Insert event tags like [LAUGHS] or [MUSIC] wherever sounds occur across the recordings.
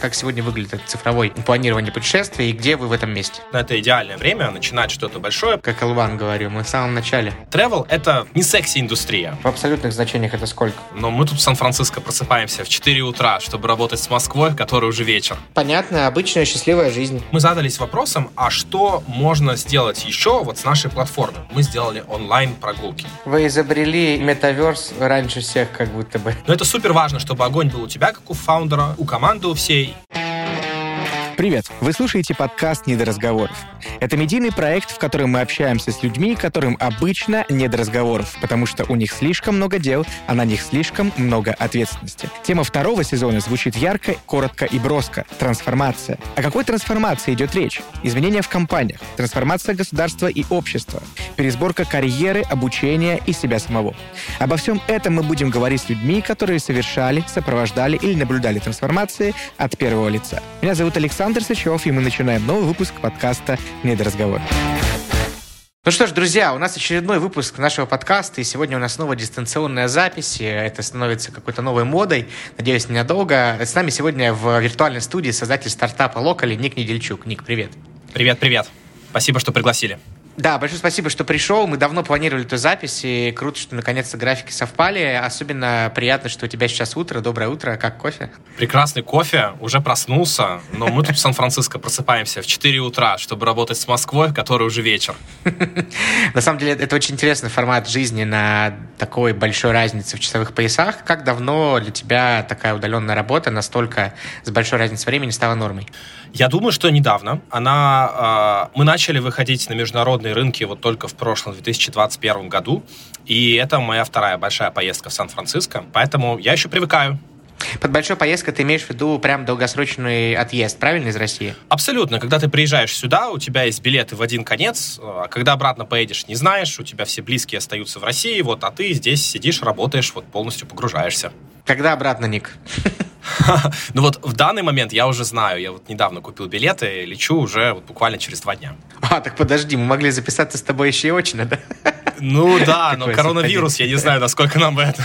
Как сегодня выглядит это цифровое планирование путешествий и где вы в этом месте? Это идеальное время начинать что-то большое. Как Илван говорю, мы в самом начале. Travel — это не секси-индустрия. В абсолютных значениях это сколько? Но мы тут в Сан-Франциско просыпаемся в 4 утра, чтобы работать с Москвой, который уже вечер. Понятно, обычная счастливая жизнь. Мы задались вопросом, а что можно сделать еще вот с нашей платформой? Мы сделали онлайн-прогулки. Вы изобрели метаверс раньше всех, как будто бы. Но это супер важно, чтобы огонь был у тебя, как у фаундера, у команды у всей. Lee. Привет! Вы слушаете подкаст «Не до разговоров». Это медийный проект, в котором мы общаемся с людьми, которым обычно не до разговоров, потому что у них слишком много дел, а на них слишком много ответственности. Тема второго сезона звучит ярко, коротко и броско. Трансформация. О какой трансформации идет речь? Изменения в компаниях, трансформация государства и общества, пересборка карьеры, обучения и себя самого. Обо всем этом мы будем говорить с людьми, которые совершали, сопровождали или наблюдали трансформации от первого лица. Меня зовут Александр Сычев, и мы начинаем новый выпуск подкаста «Не до разговора». Ну что ж, друзья, у нас очередной выпуск нашего подкаста, и сегодня у нас снова дистанционная запись. Это становится какой-то новой модой, надеюсь, ненадолго. С нами сегодня в виртуальной студии создатель стартапа Локали Ник Недельчук. Ник, привет. Привет, привет. Спасибо, что пригласили. Да, большое спасибо, что пришел. Мы давно планировали эту запись, и круто, что наконец-то графики совпали. Особенно приятно, что у тебя сейчас утро. Доброе утро. Как кофе? Прекрасный кофе. Уже проснулся, но мы тут в Сан-Франциско просыпаемся в 4 утра, чтобы работать с Москвой, который уже вечер. [LAUGHS] На самом деле, это очень интересный формат жизни на такой большой разнице в часовых поясах. Как давно для тебя такая удаленная работа настолько с большой разницей времени стала нормой? Я думаю, что недавно. Она, э, мы начали выходить на международные рынки вот только в прошлом 2021 году, и это моя вторая большая поездка в Сан-Франциско, поэтому я еще привыкаю. Под большой поездкой ты имеешь в виду прям долгосрочный отъезд, правильно, из России? Абсолютно. Когда ты приезжаешь сюда, у тебя есть билеты в один конец, а когда обратно поедешь, не знаешь, у тебя все близкие остаются в России, вот, а ты здесь сидишь, работаешь, вот полностью погружаешься. Когда обратно, Ник? [LAUGHS] [LAUGHS] Ну вот в данный момент я уже знаю, я вот недавно купил билеты, лечу уже вот буквально через два дня. А, так подожди, мы могли записаться с тобой еще и очно, да? [LAUGHS] Ну да, [LAUGHS] но коронавирус, я не знаю, насколько нам это.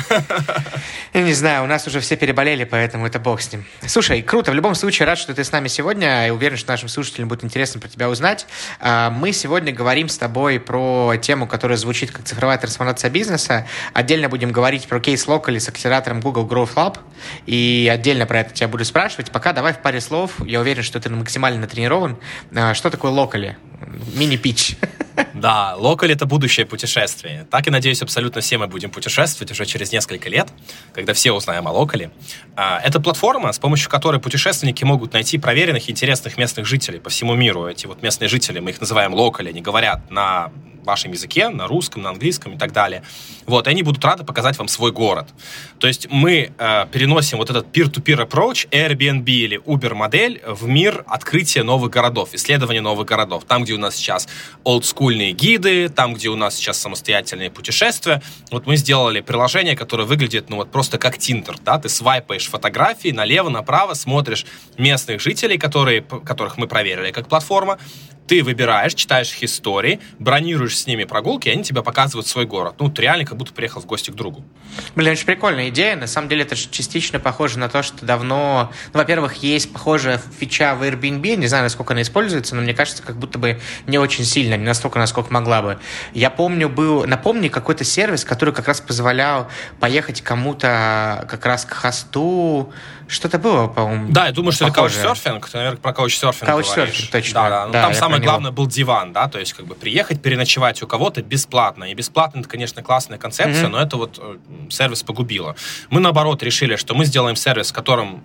Не знаю, у нас уже все переболели, поэтому это бог с ним. Слушай, круто, в любом случае рад, что ты с нами сегодня, и уверен, что нашим слушателям будет интересно про тебя узнать. А, мы сегодня говорим с тобой про тему, которая звучит как цифровая трансформация бизнеса. Отдельно будем говорить про кейс Locally с акселератором Google Growth Lab, и отдельно про это тебя буду спрашивать. Пока давай в паре слов, я уверен, что ты максимально натренирован. А, что такое Locally? Мини-пич. [LAUGHS] Да, локаль — это будущее путешествие. Так и, надеюсь, абсолютно все мы будем путешествовать уже через несколько лет, когда все узнаем о локале. А, это платформа, с помощью которой путешественники могут найти проверенных и интересных местных жителей по всему миру. Эти вот местные жители, мы их называем локали, они говорят на вашем языке, на русском, на английском и так далее. Вот, и они будут рады показать вам свой город. То есть мы э, переносим вот этот peer-to-peer approach, Airbnb или Uber модель в мир открытия новых городов, исследования новых городов. Там, где у нас сейчас олдскульные гиды, там, где у нас сейчас самостоятельные путешествия. Вот мы сделали приложение, которое выглядит, ну вот просто как Тиндер, да, ты свайпаешь фотографии налево, направо, смотришь местных жителей, которые, которых мы проверили как платформа, ты выбираешь, читаешь их истории, бронируешь с ними прогулки, и они тебе показывают свой город. Ну, ты реально как будто приехал в гости к другу. Блин, очень прикольная идея. На самом деле это же частично похоже на то, что давно... Ну, во-первых, есть похожая фича в Airbnb, не знаю, насколько она используется, но мне кажется, как будто бы не очень сильно, не настолько, насколько могла бы. Я помню, был... Напомни, какой-то сервис, который как раз позволял поехать кому-то как раз к хосту, что-то было, по-моему. Да, я думаю, что похоже. это каучсерфинг. Ты, наверное, про каучсерфинг Каучсерфинг, точно. Да, да. Ну, да там самое главное был диван, да, то есть как бы приехать, переночевать у кого-то бесплатно. И бесплатно это, конечно, классная концепция, mm-hmm. но это вот э, сервис погубило. Мы, наоборот, решили, что мы сделаем сервис, в котором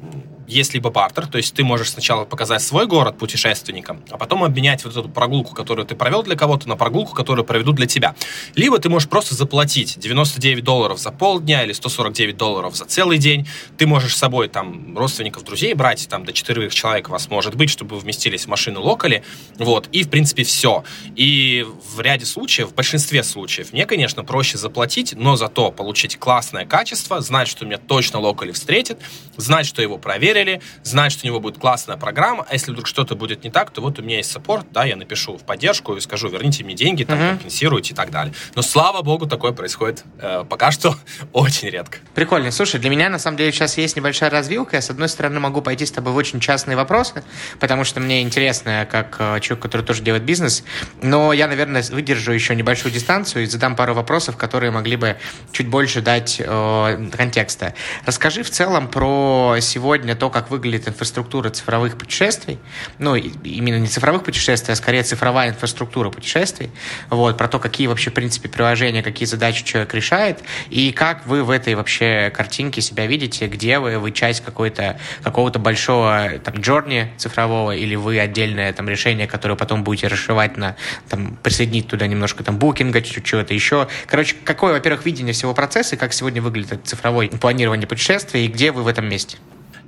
есть либо бартер, то есть ты можешь сначала показать свой город путешественникам, а потом обменять вот эту прогулку, которую ты провел для кого-то, на прогулку, которую проведут для тебя. Либо ты можешь просто заплатить 99 долларов за полдня или 149 долларов за целый день. Ты можешь с собой там родственников, друзей брать, там до четырех человек вас может быть, чтобы вместились в машину локали, вот, и в принципе все. И в ряде случаев, в большинстве случаев, мне, конечно, проще заплатить, но зато получить классное качество, знать, что меня точно локали встретит, знать, что его проверили, проверили, знает, что у него будет классная программа, а если вдруг что-то будет не так, то вот у меня есть саппорт, да, я напишу в поддержку и скажу, верните мне деньги, там, uh-huh. компенсируйте и так далее. Но, слава богу, такое происходит э, пока что [LAUGHS] очень редко. Прикольно. Слушай, для меня, на самом деле, сейчас есть небольшая развилка. Я, с одной стороны, могу пойти с тобой в очень частные вопросы, потому что мне интересно, как э, человек, который тоже делает бизнес, но я, наверное, выдержу еще небольшую дистанцию и задам пару вопросов, которые могли бы чуть больше дать э, контекста. Расскажи в целом про сегодня то, как выглядит инфраструктура цифровых путешествий, ну, именно не цифровых путешествий, а скорее цифровая инфраструктура путешествий, вот, про то, какие вообще, в принципе, приложения, какие задачи человек решает, и как вы в этой вообще картинке себя видите, где вы, вы часть какой-то, какого-то большого там джорни цифрового, или вы отдельное там решение, которое потом будете расшивать на, там, присоединить туда немножко там букинга, чего-то еще. Короче, какое, во-первых, видение всего процесса, и как сегодня выглядит цифровое планирование путешествия, и где вы в этом месте?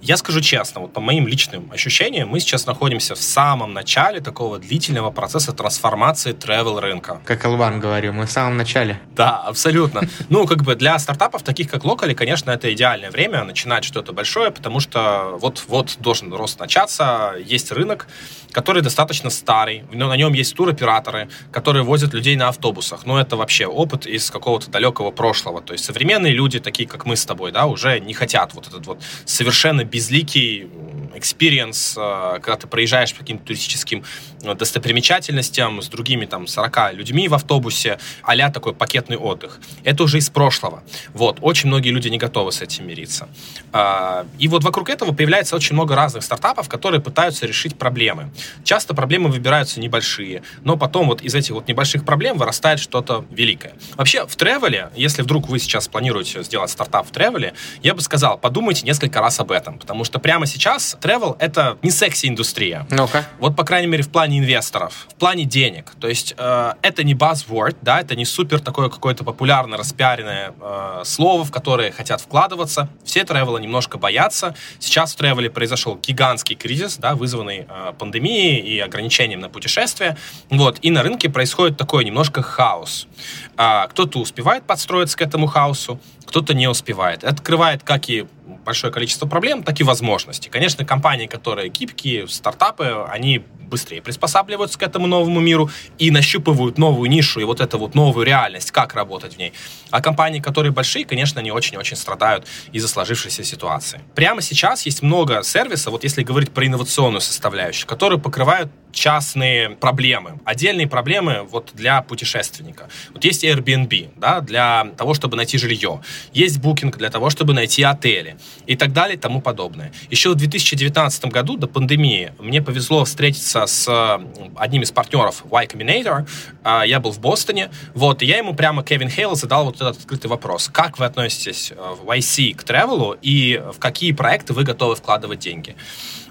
Я скажу честно, вот по моим личным ощущениям, мы сейчас находимся в самом начале такого длительного процесса трансформации travel рынка. Как Алван говорил, мы в самом начале. Да, абсолютно. Ну, как бы для стартапов, таких как Locally, конечно, это идеальное время начинать что-то большое, потому что вот-вот должен рост начаться, есть рынок, который достаточно старый, но на нем есть туроператоры, которые возят людей на автобусах. Ну, это вообще опыт из какого-то далекого прошлого. То есть современные люди, такие как мы с тобой, да, уже не хотят вот этот вот совершенно безликий experience, э, когда ты проезжаешь по каким-то туристическим э, достопримечательностям с другими там 40 людьми в автобусе, а такой пакетный отдых. Это уже из прошлого. Вот. Очень многие люди не готовы с этим мириться. А, и вот вокруг этого появляется очень много разных стартапов, которые пытаются решить проблемы. Часто проблемы выбираются небольшие, но потом вот из этих вот небольших проблем вырастает что-то великое. Вообще в тревеле, если вдруг вы сейчас планируете сделать стартап в тревеле, я бы сказал, подумайте несколько раз об этом, потому что прямо сейчас travel — это не секси-индустрия. Ну-ка. Вот, по крайней мере, в плане инвесторов, в плане денег. То есть э, это не buzzword, да, это не супер такое какое-то популярно распиаренное э, слово, в которое хотят вкладываться. Все тревела немножко боятся. Сейчас в тревеле произошел гигантский кризис, да, вызванный э, пандемией и ограничением на путешествия. Вот, и на рынке происходит такой немножко хаос. А, кто-то успевает подстроиться к этому хаосу, кто-то не успевает. Это открывает как и большое количество проблем, так и возможностей. Конечно, компании, которые гибкие, стартапы, они быстрее приспосабливаются к этому новому миру и нащупывают новую нишу и вот эту вот новую реальность, как работать в ней. А компании, которые большие, конечно, они очень-очень страдают из-за сложившейся ситуации. Прямо сейчас есть много сервисов, вот если говорить про инновационную составляющую, которые покрывают частные проблемы, отдельные проблемы вот для путешественника. Вот есть Airbnb, да, для того, чтобы найти жилье. Есть Booking для того, чтобы найти отели и так далее и тому подобное. Еще в 2019 году, до пандемии, мне повезло встретиться с одним из партнеров Y Combinator. А, я был в Бостоне, вот, и я ему прямо, Кевин Хейл, задал вот этот открытый вопрос. Как вы относитесь э, в YC к travel и в какие проекты вы готовы вкладывать деньги?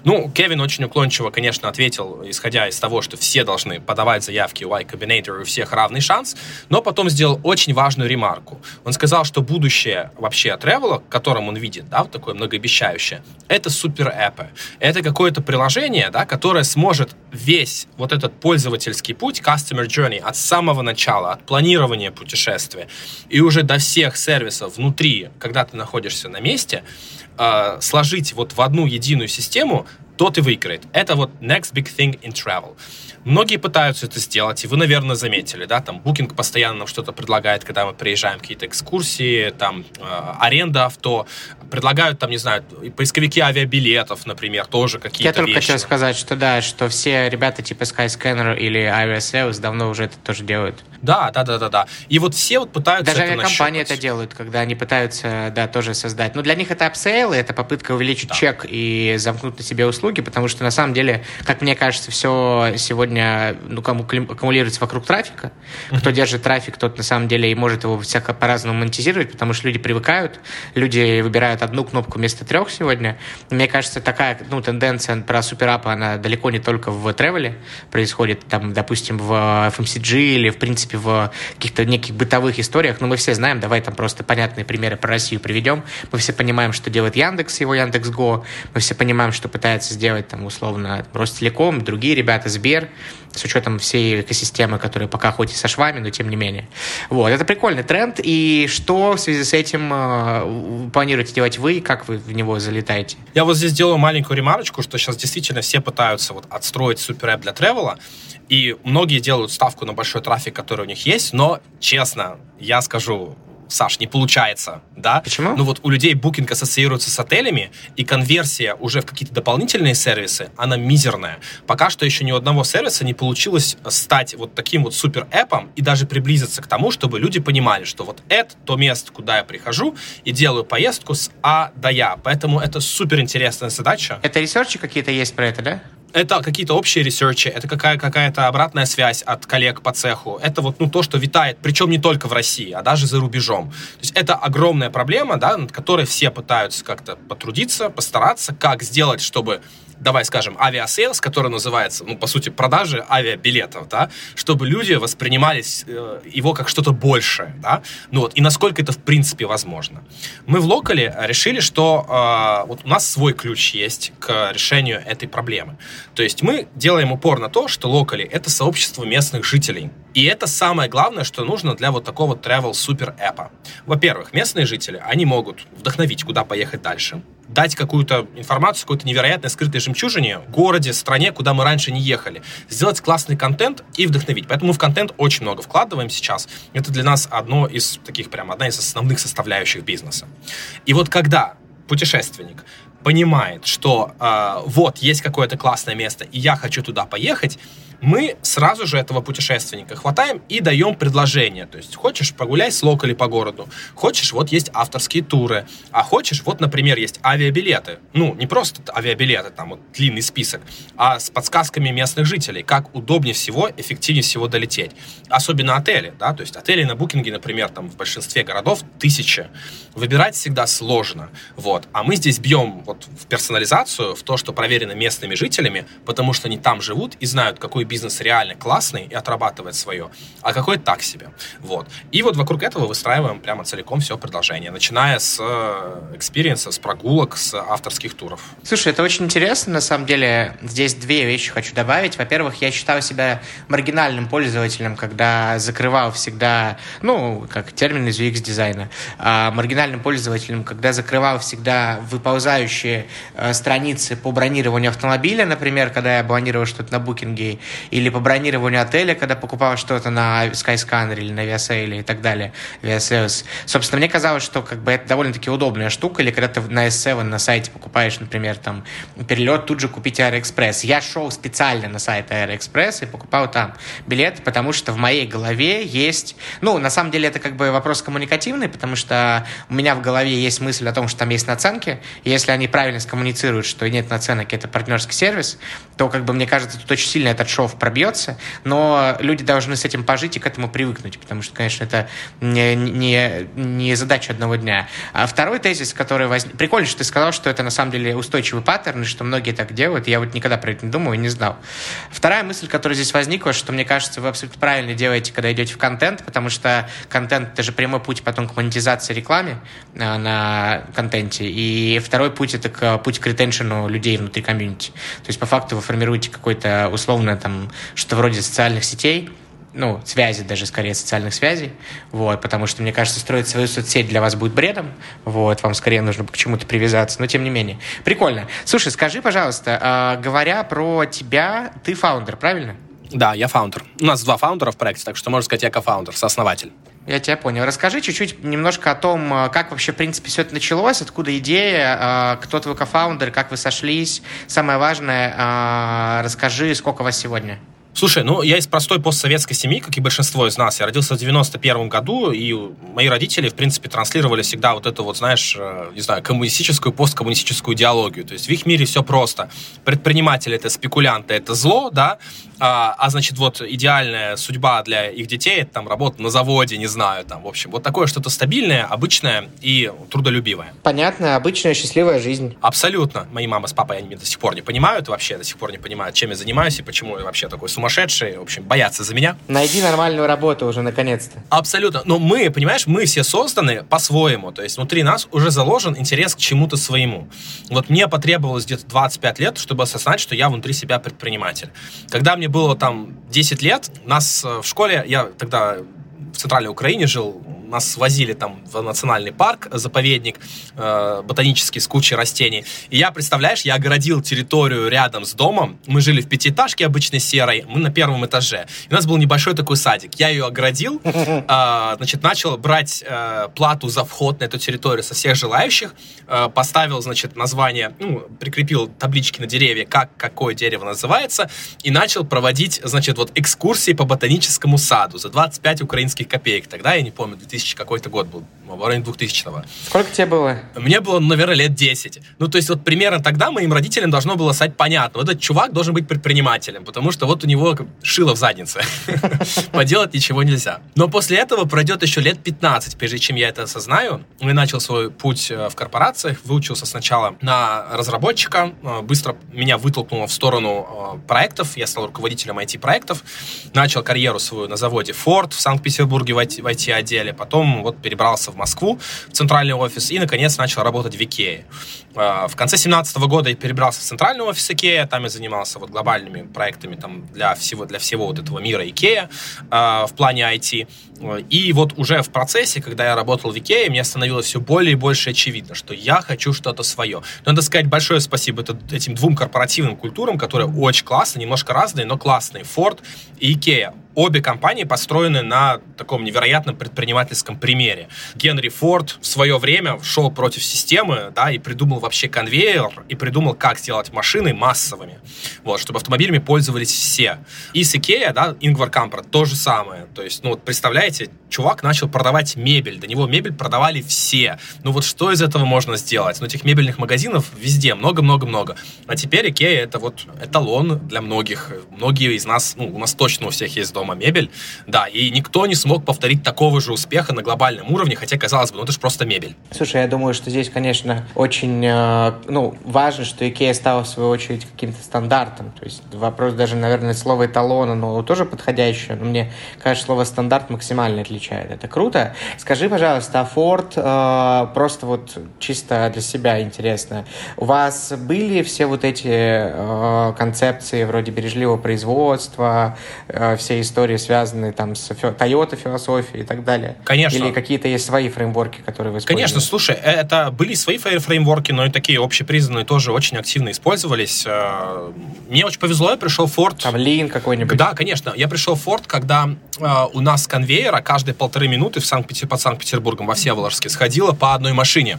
Ну, Кевин очень уклончиво, конечно, ответил, исходя из того, что все должны подавать заявки Y Combinator, и у всех равный шанс, но потом сделал очень важную ремарку. Он сказал, что будущее вообще тревела, которым он видит, да, вот такое многообещающее, это супер-эпы. Это какое-то приложение, да, которое сможет весь вот этот пользовательский путь, customer journey, от самого начала, от планирования путешествия и уже до всех сервисов внутри, когда ты находишься на месте, э, сложить вот в одну единую систему, тот и выиграет. Это вот next big thing in travel. Многие пытаются это сделать, и вы, наверное, заметили, да, там Booking постоянно нам что-то предлагает, когда мы приезжаем, какие-то экскурсии, там э, аренда авто, предлагают там, не знаю, поисковики авиабилетов, например, тоже какие-то Я только вещи. хотел сказать, что да, что все ребята типа Skyscanner или Aviasales давно уже это тоже делают. Да, да, да, да, да. И вот все вот пытаются Даже это авиакомпании нащупать. это делают, когда они пытаются, да, тоже создать. Но для них это upsell, это попытка увеличить Да. чек и замкнуть на себе услуги, потому что на самом деле, как мне кажется, все сегодня ну, кому аккумулируется вокруг трафика. Кто держит трафик, тот на самом деле и может его всяко по-разному монетизировать, потому что люди привыкают, люди выбирают одну кнопку вместо трех сегодня. Мне кажется, такая ну, тенденция про суперапы, она далеко не только в тревеле происходит, там, допустим, в FMCG или, в принципе, в каких-то неких бытовых историях. Но мы все знаем, давай там просто понятные примеры про Россию приведем. Мы все понимаем, что делает Яндекс, его Яндекс.Го. Мы все понимаем, что пытается сделать, там, условно, Ростелеком, другие ребята, Сбер. с учетом всей экосистемы, которая пока хоть и со швами, но тем не менее. Вот, это прикольный тренд, и что в связи с этим э, планируете делать вы, как вы в него залетаете? Я вот здесь делаю маленькую ремарочку, что сейчас действительно все пытаются вот отстроить супер для тревела, и многие делают ставку на большой трафик, который у них есть, но, честно, я скажу, Саш, не получается, да? Почему? Ну вот у людей букинг ассоциируется с отелями, и конверсия уже в какие-то дополнительные сервисы, она мизерная. Пока что еще ни у одного сервиса не получилось стать вот таким вот super app ом и даже приблизиться к тому, чтобы люди понимали, что вот это то место, куда я прихожу и делаю поездку с А до Я. Поэтому это супер интересная задача. Это research и какие-то есть про это, да? Это какие-то общие research и, это какая- какая-то обратная связь от коллег по цеху. Это вот ну, то, что витает, причем не только в России, а даже за рубежом. То есть это огромная проблема, да, над которой все пытаются как-то потрудиться, постараться, как сделать, чтобы давай скажем, Aviasales, который называется, ну, по сути, продажи авиабилетов, да, чтобы люди воспринимали э, его как что-то большее, да, ну вот, и насколько это в принципе возможно. Мы в Localie решили, что э, вот у нас свой ключ есть к решению этой проблемы. То есть мы делаем упор на то, что Localie — это сообщество местных жителей. И это самое главное, что нужно для вот такого travel super app а. Во-первых, местные жители, они могут вдохновить, куда поехать дальше дать какую-то информацию, какой-то невероятной скрытой жемчужине, городе, стране, куда мы раньше не ехали. Сделать классный контент и вдохновить. Поэтому мы в контент очень много вкладываем сейчас. Это для нас одно из таких, прям одна из основных составляющих бизнеса. И вот когда путешественник понимает, что э, вот есть какое-то классное место, и я хочу туда поехать, мы сразу же этого путешественника хватаем и даем предложение. То есть, хочешь, прогуляй с локали по городу. Хочешь, вот есть авторские туры. А хочешь, вот, например, есть авиабилеты. Ну, не просто авиабилеты, там вот длинный список, а с подсказками местных жителей, как удобнее всего, эффективнее всего долететь. Особенно отели, да, то есть отели на букинге, например, там в большинстве городов тысячи. Выбирать всегда сложно, вот. А мы здесь бьем вот в персонализацию, в то, что проверено местными жителями, потому что они там живут и знают, какой бизнес реально классный и отрабатывает свое, а какой так себе. Вот. И вот вокруг этого выстраиваем прямо целиком все предложение, начиная с э, experience а, с прогулок, с авторских туров. Слушай, это очень интересно, на самом деле. Здесь две вещи хочу добавить. Во-первых, я считаю себя маргинальным пользователем, когда закрывал всегда, ну, как термин из UX-дизайна, а, маргинальным пользователем, когда закрывал всегда выползающие э, страницы по бронированию автомобиля, например, когда я бронировал что-то на Booking е, или по бронированию отеля, когда покупал что-то на Skyscanner или на Aviasales и так далее, Aviasales. Собственно, мне казалось, что как бы это довольно-таки удобная штука, или когда ты на S7 на сайте покупаешь, например, там перелет, тут же купить Аэроэкспресс. Я шел специально на сайт Аэроэкспресс и покупал там билет, потому что в моей голове есть... Ну, на самом деле это как бы вопрос коммуникативный, потому что у меня в голове есть мысль о том, что там есть наценки, если они правильно скоммуницируют, что нет наценок, это партнерский сервис, то, как бы, мне кажется, тут очень сильно этот шов пробьется, но люди должны с этим пожить и к этому привыкнуть, потому что, конечно, это не, не, не задача одного дня. А второй тезис, который возник... Прикольно, что ты сказал, что это на самом деле устойчивый паттерн, и что многие так делают. Я вот никогда про это не думал и не знал. Вторая мысль, которая здесь возникла, что, мне кажется, вы абсолютно правильно делаете, когда идете в контент, потому что контент — это же прямой путь потом к монетизации рекламе а, на контенте. И второй путь — это путь к ретеншену людей внутри комьюнити. То есть, по факту, вы формируете какой-то условно там что вроде социальных сетей, ну, связи даже, скорее, социальных связей, вот, потому что, мне кажется, строить свою соцсеть для вас будет бредом, вот, вам скорее нужно к чему-то привязаться, но тем не менее. Прикольно. Слушай, скажи, пожалуйста, э, говоря про тебя, ты founder, правильно? Да, я founder. У нас два founder а в проекте, так что можно сказать, я co-founder, сооснователь. Я тебя понял. Расскажи чуть-чуть немножко о том, а, как вообще, в принципе, все это началось, откуда идея, а, кто твой co-founder, как вы сошлись. Самое важное, расскажи, сколько вас сегодня. Слушай, ну я из простой постсоветской семьи, как и большинство из нас. Я родился в 91 году, и мои родители, в принципе, транслировали всегда вот эту вот, знаешь, э, не знаю, коммунистическую, посткоммунистическую идеологию. То есть в их мире все просто. Предприниматели — это спекулянты, это зло, да, а, а значит, вот идеальная судьба для их детей — это там работа на заводе, не знаю, там, в общем, вот такое что-то стабильное, обычное и трудолюбивое. Понятно, обычная счастливая жизнь. Абсолютно. Мои мама с папой, они меня до сих пор не понимают вообще, до сих пор не понимают, чем я занимаюсь и почему я вообще такой сумасшедший сумасшедшие, в общем, боятся за меня. Найди нормальную работу уже, наконец-то. Абсолютно. Но мы, понимаешь, мы все созданы по-своему. То есть внутри нас уже заложен интерес к чему-то своему. Вот мне потребовалось где-то 25 лет, чтобы осознать, что я внутри себя предприниматель. Когда мне было там 10 лет, нас э, в школе, я тогда в центральной Украине жил, нас свозили там в национальный парк, заповедник э, ботанический с кучей растений. И я, представляешь, я огородил территорию рядом с домом. Мы жили в пятиэтажке обычной серой, мы на первом этаже. И у нас был небольшой такой садик. Я ее огородил, [LAUGHS] э, значит, начал брать э, плату за вход на эту территорию со всех желающих, э, поставил, значит, название, ну, прикрепил таблички на деревья, как какое дерево называется, и начал проводить, значит, вот экскурсии по ботаническому саду за 25 украинских копеек. Тогда, я не помню, 2000 2000 какой-то год был, в районе 2000-го. Сколько тебе было? Мне было, наверное, лет 10. Ну, то есть вот примерно тогда моим родителям должно было стать понятно, вот этот чувак должен быть предпринимателем, потому что вот у него шило в заднице. [LAUGHS] Поделать ничего нельзя. Но после этого пройдет еще лет 15, прежде чем я это осознаю. Я начал свой путь э, в корпорациях, выучился сначала на разработчика, э, быстро меня вытолкнуло в сторону э, проектов, я стал руководителем IT-проектов, начал карьеру свою на заводе Ford в Санкт-Петербурге в IT-отделе, потом вот перебрался в Москву, в центральный офис, и, наконец, начал работать в Икее. А, в конце 2017 года я перебрался в центральный офис Икея, там я занимался вот глобальными проектами там, для, всего, для всего вот этого мира Икея в плане IT. И вот уже в процессе, когда я работал в Икее, мне становилось все более и больше очевидно, что я хочу что-то свое. Надо сказать большое спасибо этим двум корпоративным культурам, которые очень классные, немножко разные, но классные. Ford и Икея обе компании построены на таком невероятном предпринимательском примере. Генри Форд в свое время шел против системы, да, и придумал вообще конвейер, и придумал, как сделать машины массовыми, вот, чтобы автомобилями пользовались все. И с Икея, да, Ингвар Кампрад, то же самое. То есть, ну вот представляете, чувак начал продавать мебель, до него мебель продавали все. Ну вот что из этого можно сделать? Ну этих мебельных магазинов везде много-много-много. А теперь Икея это вот эталон для многих. Многие из нас, ну у нас точно у всех есть дома мебель, да, и никто не смог повторить такого же успеха на глобальном уровне, хотя казалось бы, ну это же просто мебель. Слушай, я думаю, что здесь, конечно, очень, э, ну, важно, что Икея стала в свою очередь каким-то стандартом. То есть вопрос даже, наверное, слова эталона, но тоже подходящее. Но мне кажется, слово стандарт максимально отличается отвечает. Это круто. Скажи, пожалуйста, а Ford, э, просто вот чисто для себя интересно, у вас были все вот эти э, концепции вроде бережливого производства, э, все истории, связанные там с Toyota философией и так далее? Конечно. Или какие-то есть свои фреймворки, которые вы используете? Конечно, слушай, э, это были свои фреймворки, но и такие общепризнанные тоже очень активно использовались. Э, мне очень повезло, я пришел в Ford. Там Lean какой-нибудь? Да, конечно. Я пришел в Ford, когда э, у нас с конвейера каждые полторы минуты в Санкт под Санкт-Петербургом во Всеволожске сходило по одной машине.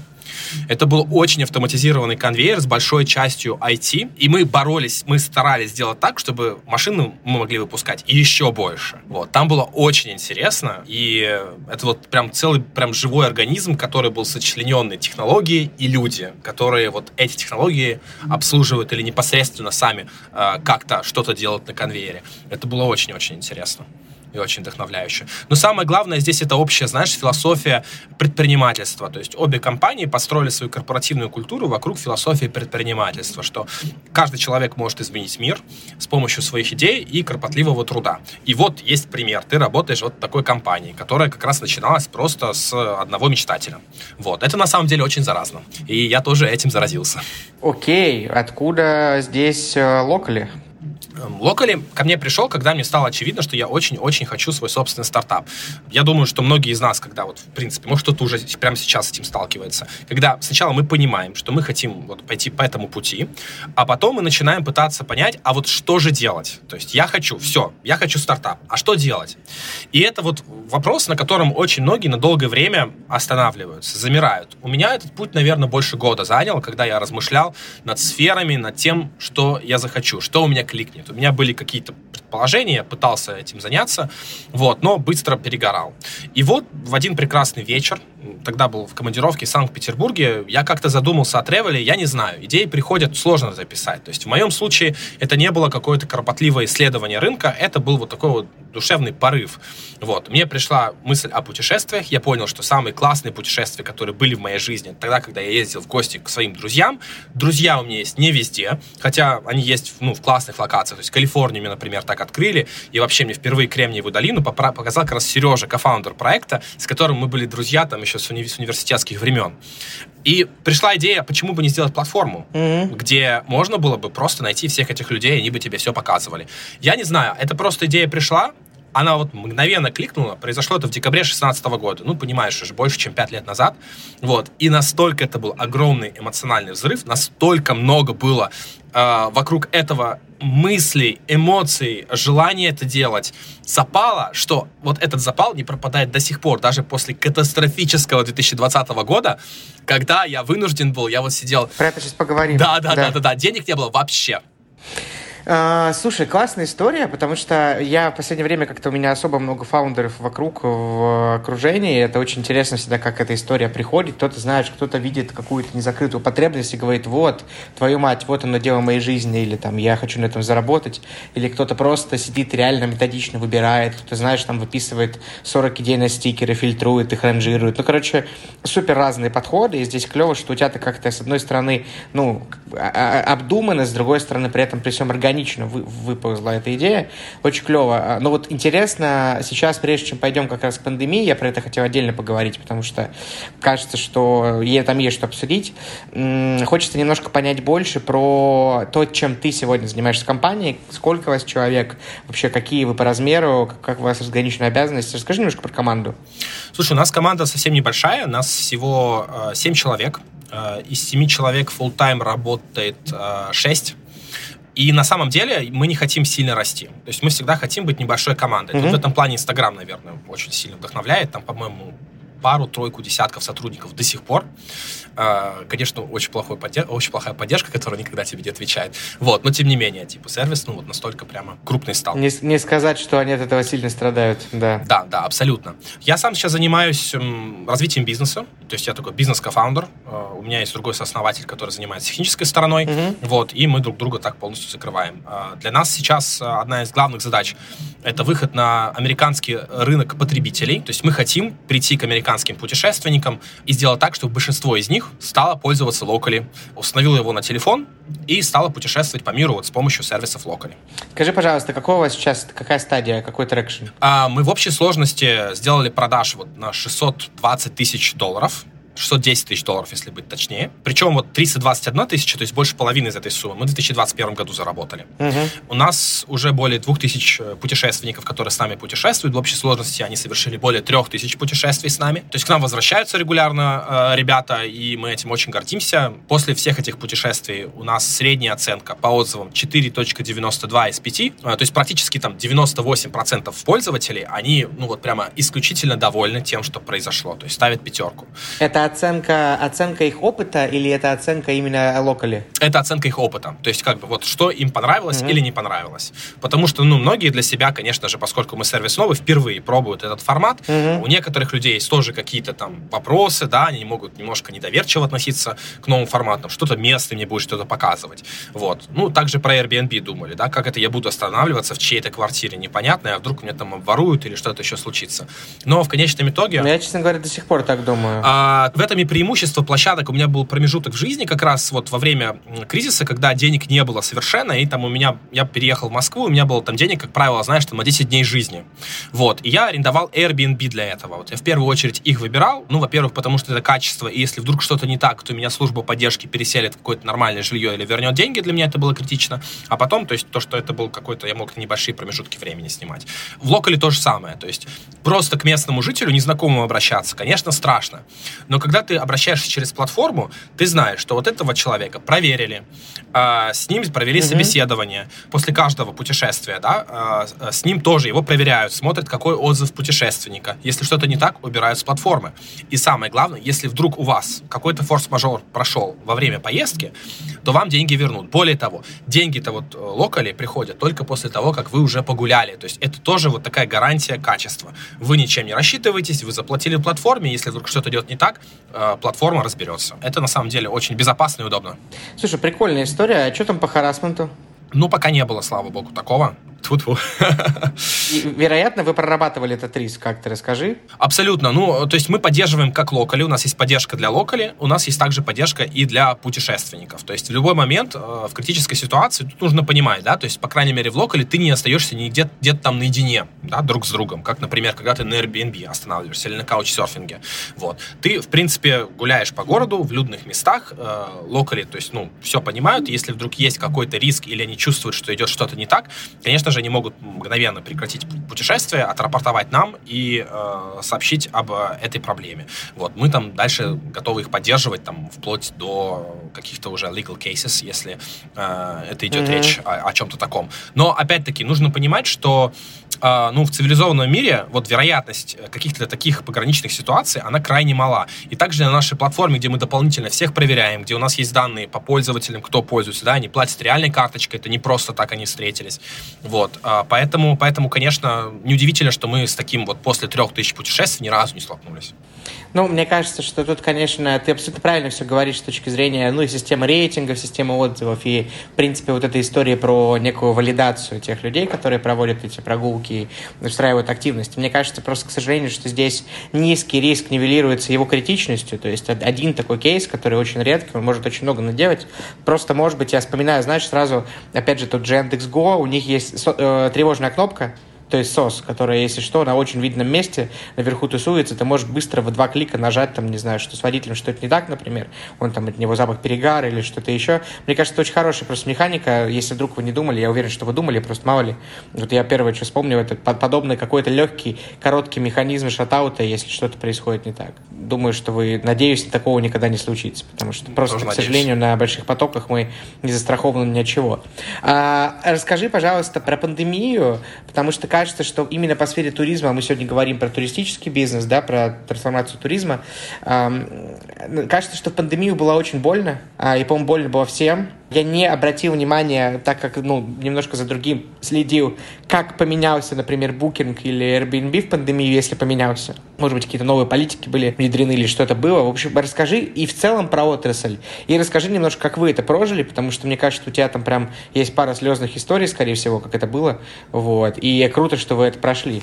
Это был очень автоматизированный конвейер с большой частью IT, и мы боролись, мы старались сделать так, чтобы машины мы могли выпускать еще больше. Вот. Там было очень интересно, и это вот прям целый прям живой организм, который был сочлененный технологии и люди, которые вот эти технологии обслуживают или непосредственно сами э, как-то что-то делают на конвейере. Это было очень-очень интересно и очень вдохновляюще. Но самое главное здесь это общая, знаешь, философия предпринимательства. То есть обе компании построили свою корпоративную культуру вокруг философии предпринимательства, что каждый человек может изменить мир с помощью своих идей и кропотливого труда. И вот есть пример. Ты работаешь вот в такой компании, которая как раз начиналась просто с одного мечтателя. Вот. Это на самом деле очень заразно. И я тоже этим заразился. Окей. Откуда здесь э, локали? Локали ко мне пришел, когда мне стало очевидно, что я очень-очень хочу свой собственный стартап. Я думаю, что многие из нас, когда вот, в принципе, может, кто-то уже прямо сейчас с этим сталкивается, когда сначала мы понимаем, что мы хотим вот пойти по этому пути, а потом мы начинаем пытаться понять, а вот что же делать? То есть я хочу, все, я хочу стартап, а что делать? И это вот вопрос, на котором очень многие на долгое время останавливаются, замирают. У меня этот путь, наверное, больше года занял, когда я размышлял над сферами, над тем, что я захочу, что у меня кликнет у меня были какие-то предположения, я пытался этим заняться, вот, но быстро перегорал. И вот в один прекрасный вечер тогда был в командировке в Санкт-Петербурге, я как-то задумался о тревеле, я не знаю, идеи приходят, сложно записать. То есть в моем случае это не было какое-то кропотливое исследование рынка, это был вот такой вот душевный порыв. Вот. Мне пришла мысль о путешествиях, я понял, что самые классные путешествия, которые были в моей жизни, тогда, когда я ездил в гости к своим друзьям, друзья у меня есть не везде, хотя они есть ну, в классных локациях, то есть Калифорнию мне, например, так открыли, и вообще мне впервые Кремниевую долину показал как раз Сережа, кофаундер проекта, с которым мы были друзья там еще с, уни- с университетских времен. И пришла идея, почему бы не сделать платформу, mm-hmm. где можно было бы просто найти всех этих людей, и они бы тебе все показывали. Я не знаю, это просто идея пришла, она вот мгновенно кликнула, произошло это в декабре 2016 года, ну, понимаешь, уже больше, чем 5 лет назад, вот, и настолько это был огромный эмоциональный взрыв, настолько много было э, вокруг этого мыслей, эмоций, желания это делать, запала, что вот этот запал не пропадает до сих пор, даже после катастрофического 2020 года, когда я вынужден был, я вот сидел... Про это сейчас поговорим. Да, да, да, да, да, денег не было вообще. А, слушай, классная история, потому что я в последнее время как-то у меня особо много фаундеров вокруг в окружении. Это очень интересно всегда, как эта история приходит. Кто-то, знаешь, кто-то видит какую-то незакрытую потребность и говорит, вот, твою мать, вот оно дело моей жизни, или там, я хочу на этом заработать. Или кто-то просто сидит реально методично выбирает, кто-то, знаешь, там выписывает 40 идей на стикеры, фильтрует их, ранжирует. Ну, короче, супер разные подходы, и здесь клево, что у тебя-то как-то, с одной стороны, ну, а, а, обдуманно, с другой стороны, при этом при всем организме органично вы, выползла эта идея. Очень клево. Но вот интересно, сейчас, прежде чем пойдем как раз к пандемии, я про это хотел отдельно поговорить, потому что кажется, что там есть что обсудить. Хочется немножко понять больше про то, чем ты сегодня занимаешься в компании, сколько у вас человек, вообще какие вы по размеру, как у вас разграниченные обязанности. Расскажи немножко про команду. Слушай, у нас команда совсем небольшая, у нас всего э, 7 человек. Э, из 7 человек full-time работает э, 6 и на самом деле мы не хотим сильно расти. То есть мы всегда хотим быть небольшой командой. Mm-hmm. Тут в этом плане Инстаграм, наверное, очень сильно вдохновляет. Там, по-моему, пару, тройку, десятков сотрудников до сих пор. А, конечно, очень, плохой поддерж... очень плохая поддержка, которая никогда тебе не отвечает. Вот, но тем не менее, типа, сервис, ну, вот настолько прямо крупный стал. Не, не сказать, что они от этого сильно страдают, да. Да, да, абсолютно. Я сам сейчас занимаюсь м, развитием бизнеса, то есть я такой бизнес-кофаундер. Uh, у меня есть другой сооснователь, который занимается технической стороной, uh-huh. вот, и мы друг друга так полностью закрываем. Uh, для нас сейчас одна из главных задач — это выход на американский рынок потребителей, то есть мы хотим прийти к американским путешественникам и сделать так, чтобы большинство из них стала пользоваться Locally, установила его на телефон и стала путешествовать по миру вот с помощью сервисов Locally. Скажи, пожалуйста, какого у вас сейчас, какая стадия, какой traction? А, мы в общей сложности сделали продаж вот на 620 тысяч долларов 610 тысяч долларов, если быть точнее. Причем вот 321 тысяча, то есть больше половины из этой суммы, мы в 2021 году заработали. Угу. У нас уже более 2000 э, путешественников, которые с нами путешествуют. В общей сложности они совершили более 3000 путешествий с нами. То есть к нам возвращаются регулярно э, ребята, и мы этим очень гордимся. После всех этих путешествий у нас средняя оценка по отзывам 4.92 из 5. Э, то есть практически там 98% пользователей, они, ну вот прямо исключительно довольны тем, что произошло. То есть ставят пятерку. Это оценка, оценка их опыта или это оценка именно локали? Это оценка их опыта. То есть, как бы, вот что им понравилось mm-hmm. или не понравилось. Потому что, ну, многие для себя, конечно же, поскольку мы сервис новый, впервые пробуют этот формат, mm-hmm. у некоторых людей есть тоже какие-то там вопросы, да, они могут немножко недоверчиво относиться к новым форматам, что-то место мне будет что-то показывать. Вот. Ну, также про Airbnb думали, да, как это я буду останавливаться в чьей-то квартире, непонятно, а вдруг меня там обворуют или что-то еще случится. Но в конечном итоге... Ну, я, честно говоря, до сих пор так думаю. А, в этом и преимущество площадок. У меня был промежуток в жизни как раз вот во время кризиса, когда денег не было совершенно, и там у меня, я переехал в Москву, у меня было там денег, как правило, знаешь, там на 10 дней жизни. Вот, и я арендовал Airbnb для этого. Вот я в первую очередь их выбирал, ну, во-первых, потому что это качество, и если вдруг что-то не так, то меня служба поддержки переселит в какое-то нормальное жилье или вернет деньги, для меня это было критично. А потом, то есть то, что это был какой-то, я мог небольшие промежутки времени снимать. В локале то же самое, то есть просто к местному жителю, незнакомому обращаться, конечно, страшно. Но когда ты обращаешься через платформу, ты знаешь, что вот этого человека проверили, э, с ним провели mm-hmm. собеседование после каждого путешествия, да, э, с ним тоже его проверяют, смотрят, какой отзыв путешественника. Если что-то не так, убирают с платформы. И самое главное, если вдруг у вас какой-то форс-мажор прошел во время поездки, то вам деньги вернут. Более того, деньги-то вот локали приходят только после того, как вы уже погуляли. То есть это тоже вот такая гарантия качества. Вы ничем не рассчитываетесь, вы заплатили платформе, если вдруг что-то идет не так, э, платформа разберется. Это на самом деле очень безопасно и удобно. Слушай, прикольная история. А что там по харасменту? Ну, пока не было, слава богу, такого. Тьфу-тьфу. Вероятно, вы прорабатывали этот риск, как ты расскажи. Абсолютно. Ну, то есть мы поддерживаем как локали, у нас есть поддержка для локали, у нас есть также поддержка и для путешественников. То есть в любой момент э, в критической ситуации тут нужно понимать, да, то есть, по крайней мере, в локале ты не остаешься нигде где-то там наедине, да, друг с другом, как, например, когда ты на Airbnb останавливаешься или на каучсерфинге. Вот. Ты, в принципе, гуляешь по городу в людных местах, э, локали, то есть, ну, все понимают, если вдруг есть какой-то риск или они чувствуют, что идет что-то не так, конечно же, они могут мгновенно прекратить путешествие, отрапортовать нам и э, сообщить об э, этой проблеме. Вот, мы там дальше готовы их поддерживать, там, вплоть до каких-то уже legal cases, если э, это идет mm-hmm. речь о, о чем-то таком. Но, опять-таки, нужно понимать, что ну, в цивилизованном мире вот вероятность каких-то таких пограничных ситуаций, она крайне мала. И также на нашей платформе, где мы дополнительно всех проверяем, где у нас есть данные по пользователям, кто пользуется, да, они платят реальной карточкой, это не просто так они встретились. Вот, э, поэтому, поэтому, конечно, неудивительно, что мы с таким вот после трех тысяч путешествий ни разу не столкнулись. Ну, мне кажется, что тут, конечно, ты абсолютно правильно все говоришь с точки зрения, ну, и системы рейтингов, системы отзывов, и, в принципе, вот эта история про некую валидацию тех людей, которые проводят эти прогулки и устраивают активности. Мне кажется, просто, к сожалению, что здесь низкий риск нивелируется его критичностью, то есть один такой кейс, который очень редкий, он может очень много наделать. Просто, может быть, я вспоминаю, знаешь, сразу, опять же, тут же Яндекс.Го, у них есть э, тревожная кнопка, то есть SOS, которая, если что, на очень видном месте наверху тусуется, ты можешь быстро в два клика нажать, там, не знаю, что с водителем что-то не так, например, он там от него запах перегара или что-то еще. Мне кажется, это очень хорошая просто механика, если вдруг вы не думали, я уверен, что вы думали, просто мало ли. Вот я первое, что вспомнил, это подобный какой-то легкий, короткий механизм шатаута, если что-то происходит не так. Думаю, что вы, надеюсь, такого никогда не случится, потому что просто, Тоже к сожалению, надеюсь. на больших потоках мы не застрахованы ни от чего. А, расскажи, пожалуйста, про пандемию, потому что, кажется, кажется, что именно по сфере туризма, мы сегодня говорим про туристический бизнес, да, про трансформацию туризма, кажется, что в пандемию было очень больно, э, и, по-моему, больно было всем, я не обратил внимания, так как, ну, немножко за другим следил, как поменялся, например, Booking или Airbnb в пандемию, если поменялся. Может быть, какие-то новые политики были внедрены или что-то было. В общем, расскажи и в целом про отрасль. И расскажи немножко, как вы это прожили, потому что мне кажется, у тебя там прям есть пара слезных историй, скорее всего, как это было. Вот. И круто, что вы это прошли.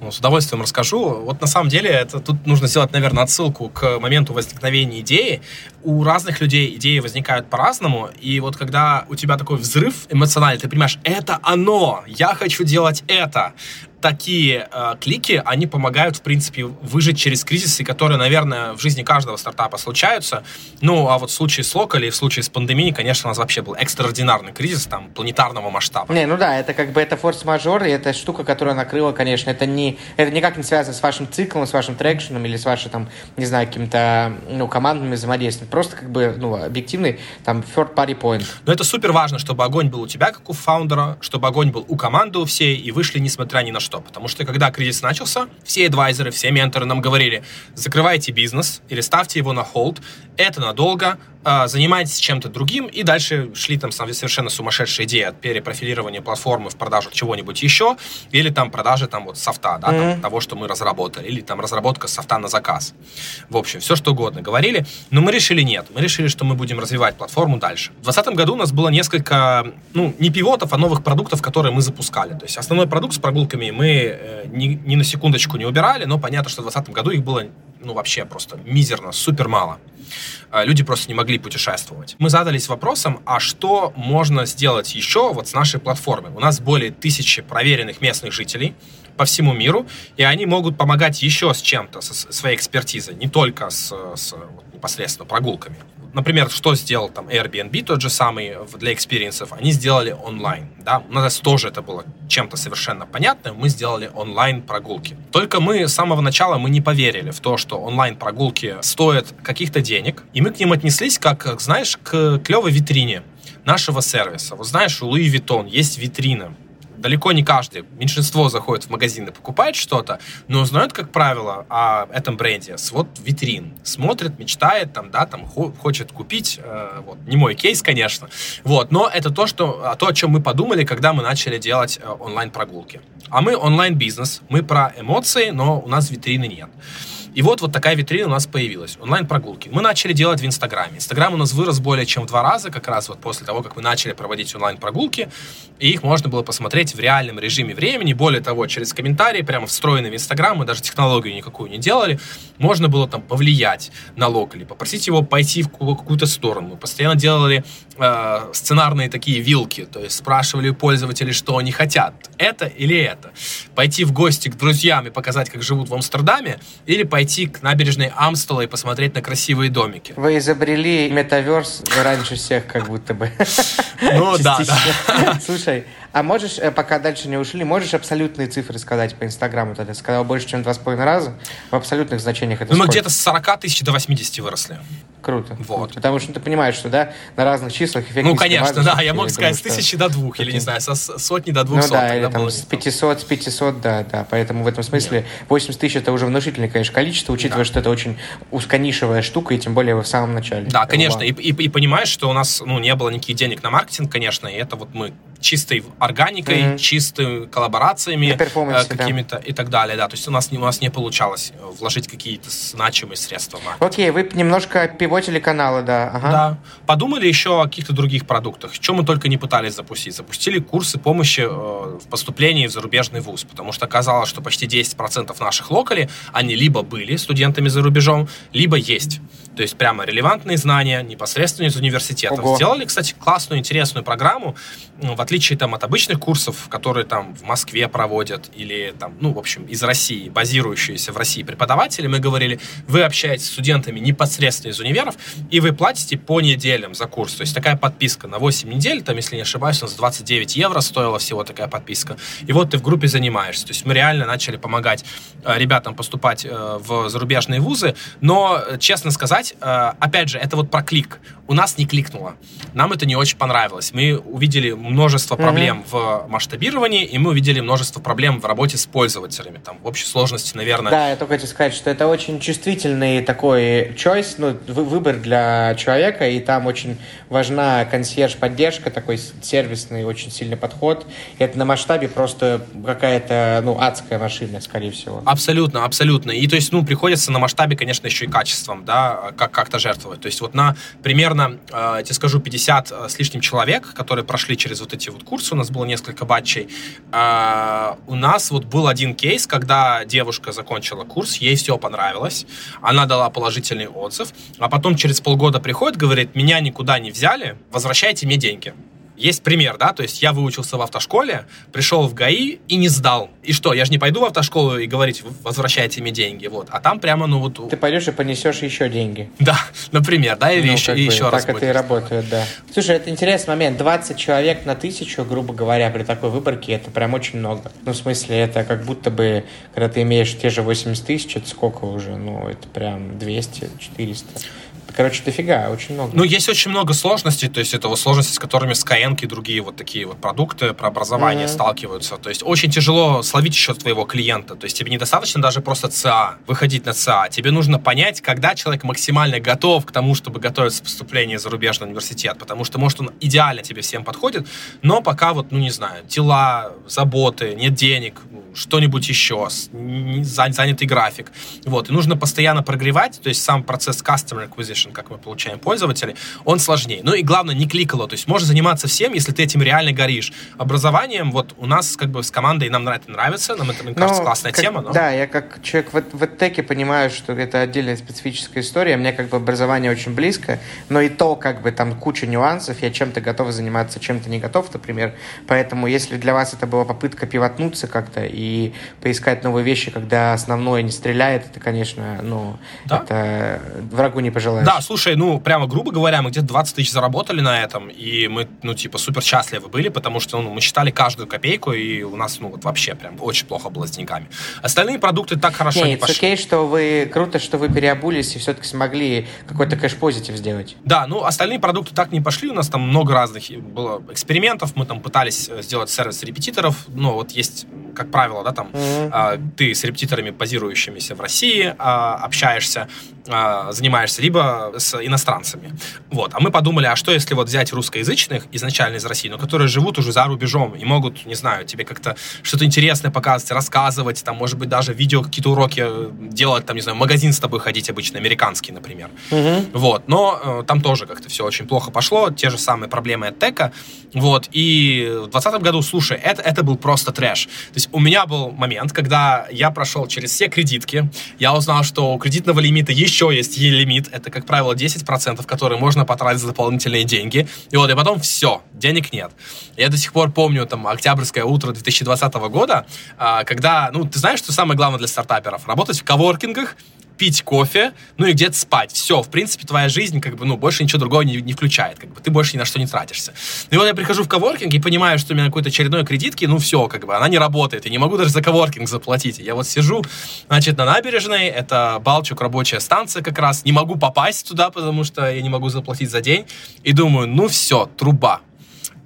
Ну, с удовольствием расскажу. Вот на самом деле это тут нужно сделать, наверное, отсылку к моменту возникновения идеи. У разных людей идеи возникают по-разному, и вот когда у тебя такой взрыв эмоциональный, ты понимаешь, это оно, я хочу делать это такие э, клики, они помогают, в принципе, выжить через кризисы, которые, наверное, в жизни каждого стартапа случаются. Ну, а вот в случае с Локали, в случае с пандемией, конечно, у нас вообще был экстраординарный кризис, там, планетарного масштаба. Не, ну да, это как бы это форс-мажор, и это штука, которая накрыла, конечно, это не, это никак не связано с вашим циклом, с вашим трекшеном или с вашим, там, не знаю, каким-то, ну, командными взаимодействием. Просто, как бы, ну, объективный, там, third party point. Но это супер важно, чтобы огонь был у тебя, как у фаундера, чтобы огонь был у команды у всей, и вышли, несмотря ни на что. Потому что когда кризис начался, все адвайзеры, все менторы нам говорили, закрывайте бизнес или ставьте его на холд, это надолго, а, занимайтесь чем-то другим, и дальше шли там совершенно сумасшедшие идеи от перепрофилирования платформы в продажу чего-нибудь еще, или там продажи там вот софта, да, mm-hmm. там, того, что мы разработали, или там разработка софта на заказ. В общем, все что угодно говорили, но мы решили нет, мы решили, что мы будем развивать платформу дальше. В 2020 году у нас было несколько, ну, не пивотов, а новых продуктов, которые мы запускали. То есть основной продукт с прогулками мы э, ни, ни на секундочку не убирали, но понятно, что в 2020 году их было ну, вообще просто мизерно, супер мало. А, люди просто не могли путешествовать. Мы задались вопросом, а что можно сделать еще вот с нашей платформой? У нас более тысячи проверенных местных жителей, по всему миру, и они могут помогать еще с чем-то, со своей экспертизой, не только с, с вот, непосредственно прогулками. Например, что сделал там Airbnb, тот же самый для experience ов, они сделали онлайн. Да? У нас тоже это было чем-то совершенно понятным, мы сделали онлайн прогулки. Только мы с самого начала мы не поверили в то, что онлайн прогулки стоят каких-то денег, и мы к ним отнеслись как, знаешь, к клевой витрине нашего сервиса. Вот знаешь, у Louis Vuitton есть витрина, далеко не каждый, меньшинство заходит в магазин и покупает что-то, но узнает, как правило, о этом бренде с вот витрин. Смотрит, мечтает, там, да, там, хочет купить. Э, вот. Не мой кейс, конечно. Вот. Но это то, что, то, о чем мы подумали, когда мы начали делать э, онлайн-прогулки. А мы онлайн-бизнес, мы про эмоции, но у нас витрины нет. И вот, вот такая витрина у нас появилась. Онлайн-прогулки. Мы начали делать в Инстаграме. Инстаграм у нас вырос более чем в два раза, как раз вот после того, как мы начали проводить онлайн-прогулки. И их можно было посмотреть в реальном режиме времени. Более того, через комментарии, прямо встроенные в Инстаграм, мы даже технологию никакую не делали. Можно было там повлиять на локали, попросить его пойти в какую-то сторону. Мы постоянно делали э, сценарные такие вилки, то есть спрашивали у пользователей, что они хотят. Это или это. Пойти в гости к друзьям и показать, как живут в Амстердаме, или пойти пойти к набережной Амстела и посмотреть на красивые домики. Вы изобрели метаверс раньше всех, как будто бы. Ну да, да. Слушай, а можешь, э, пока дальше не ушли, можешь абсолютные цифры сказать по Инстаграму тогда? Сказал больше, чем два с половиной раза. В абсолютных значениях это Ну, мы где-то с 40 тысяч до 80 выросли. Круто. Вот. Потому что ты понимаешь, что, да, на разных числах эффект Ну, конечно, да, я мог сказать с тысячи до двух, или, не знаю, со сотни до двухсот. Ну, да, или там с 500, с 500, да, да. Поэтому в этом смысле 80 тысяч это уже внушительное, конечно, количество, учитывая, что это очень узконишевая штука, и тем более в самом начале. Да, конечно, и, и, и понимаешь, что у нас, ну, не было никаких денег на маркетинг, конечно, и это вот мы чистой органикой, mm-hmm. чистой коллаборациями э, какими-то да. и так далее. Да, то есть у нас, у нас не получалось э, вложить какие-то значимые средства. Окей, okay, вы немножко пивотили каналы, да. Ага. Да. Подумали еще о каких-то других продуктах. Что мы только не пытались запустить. Запустили курсы помощи э, в поступлении в зарубежный вуз, потому что оказалось, что почти 10% наших локалей, они либо были студентами за рубежом, либо есть. То есть прямо релевантные знания непосредственно из университетов. Ого. Сделали, кстати, классную, интересную программу, ну, в отличие там от обычных курсов, которые там в Москве проводят или там, ну, в общем, из России, базирующиеся в России преподаватели, мы говорили, вы общаетесь с студентами непосредственно из универов, и вы платите по неделям за курс. То есть такая подписка на 8 недель, там, если не ошибаюсь, у нас 29 евро стоила всего такая подписка. И вот ты в группе занимаешься. То есть мы реально начали помогать э, ребятам поступать э, в зарубежные вузы, но, честно сказать, сказать, э, опять же, это вот про клик. У нас не кликнуло. Нам это не очень понравилось. Мы увидели множество проблем mm-hmm. в масштабировании, и мы увидели множество проблем в работе с пользователями. Там в общей сложности, наверное... Да, я только хочу сказать, что это очень чувствительный такой choice, ну, выбор для человека, и там очень важна консьерж-поддержка, такой сервисный очень сильный подход. И это на масштабе просто какая-то, ну, адская машина, скорее всего. Абсолютно, абсолютно. И то есть, ну, приходится на масштабе, конечно, еще и качеством, да, как- как-то жертвовать. То есть вот на примерно, э, я тебе скажу, 50 э, с лишним человек, которые прошли через вот эти вот курсы, у нас было несколько батчей, э, у нас вот был один кейс, когда девушка закончила курс, ей все понравилось, она дала положительный отзыв, а потом через полгода приходит, говорит, меня никуда не взяли, возвращайте мне деньги. Есть пример, да, то есть я выучился в автошколе, пришел в ГАИ и не сдал. И что, я же не пойду в автошколу и говорить, возвращайте мне деньги, вот. А там прямо, ну вот... Ты пойдешь и понесешь еще деньги. Да, например, да, или ну, еще, и еще раз. Так это и работает, да. Слушай, это интересный момент. 20 человек на тысячу, грубо говоря, при такой выборке, это прям очень много. Ну, в смысле, это как будто бы, когда ты имеешь те же 80 тысяч, это сколько уже? Ну, это прям 200, 400. Короче, дофига, очень много. Ну, есть очень много сложностей, то есть это вот сложности, с которыми Skyeng и другие вот такие вот продукты про образование mm-hmm. сталкиваются. То есть очень тяжело словить еще твоего клиента. То есть тебе недостаточно даже просто ЦА, выходить на ЦА. Тебе нужно понять, когда человек максимально готов к тому, чтобы готовиться к поступлению в зарубежный университет. Потому что, может, он идеально тебе всем подходит, но пока вот, ну, не знаю, дела, заботы, нет денег, что-нибудь еще, занятый график. Вот, и нужно постоянно прогревать, то есть сам процесс customer acquisition как мы получаем пользователей, он сложнее. Ну и главное, не кликало. То есть можно заниматься всем, если ты этим реально горишь. Образованием, вот у нас как бы с командой, нам это нравится, нам это, мне кажется, но, классная как, тема. Но... Да, я как человек в, в теке понимаю, что это отдельная специфическая история. Мне как бы образование очень близко, но и то как бы там куча нюансов. Я чем-то готов заниматься, чем-то не готов, например. Поэтому если для вас это была попытка пивотнуться как-то и и поискать новые вещи, когда основное не стреляет, это, конечно, ну, да? это врагу не пожелаешь. Да, слушай, ну, прямо грубо говоря, мы где-то 20 тысяч заработали на этом, и мы, ну, типа, супер счастливы были, потому что, ну, мы считали каждую копейку, и у нас, ну, вот вообще прям очень плохо было с деньгами. Остальные продукты так хорошо не, не пошли. окей, что вы, круто, что вы переобулись и все-таки смогли какой-то кэш-позитив сделать. Да, ну, остальные продукты так не пошли, у нас там много разных было экспериментов, мы там пытались э, сделать сервис репетиторов, но вот есть, как правило, да, там, mm-hmm. ты с репетиторами, базирующимися в России, а, общаешься, а, занимаешься, либо с иностранцами. Вот. А мы подумали, а что если вот взять русскоязычных изначально из России, но которые живут уже за рубежом и могут, не знаю, тебе как-то что-то интересное показывать, рассказывать, там, может быть, даже видео какие-то уроки делать, там, не знаю, магазин с тобой ходить обычно, американский, например. Угу. Вот. Но э, там тоже как-то все очень плохо пошло, те же самые проблемы от Тека. Вот. И в 2020 году, слушай, это, это был просто трэш. То есть у меня был момент, когда я прошел через все кредитки, я узнал, что у кредитного лимита еще есть лимит, это, как правило, 10%, которые можно потратить за дополнительные деньги. И вот, и потом все, денег нет. Я до сих пор помню, там, октябрьское утро 2020 года, а, когда, ну, ты знаешь, что самое главное для стартаперов? Работать в коворкингах, пить кофе, ну и где-то спать. Все, в принципе, твоя жизнь, как бы, ну, больше ничего другого не, не включает, как бы, ты больше ни на что не тратишься. Ну и вот я прихожу в коворкинг и понимаю, что у меня какой-то очередной кредитки, ну все, как бы, она не работает, я не могу даже за коворкинг заплатить. Я вот сижу, значит, на набережной, это Балчук, рабочая станция как раз, не могу попасть туда, потому что я не могу заплатить за день, и думаю, ну все, труба,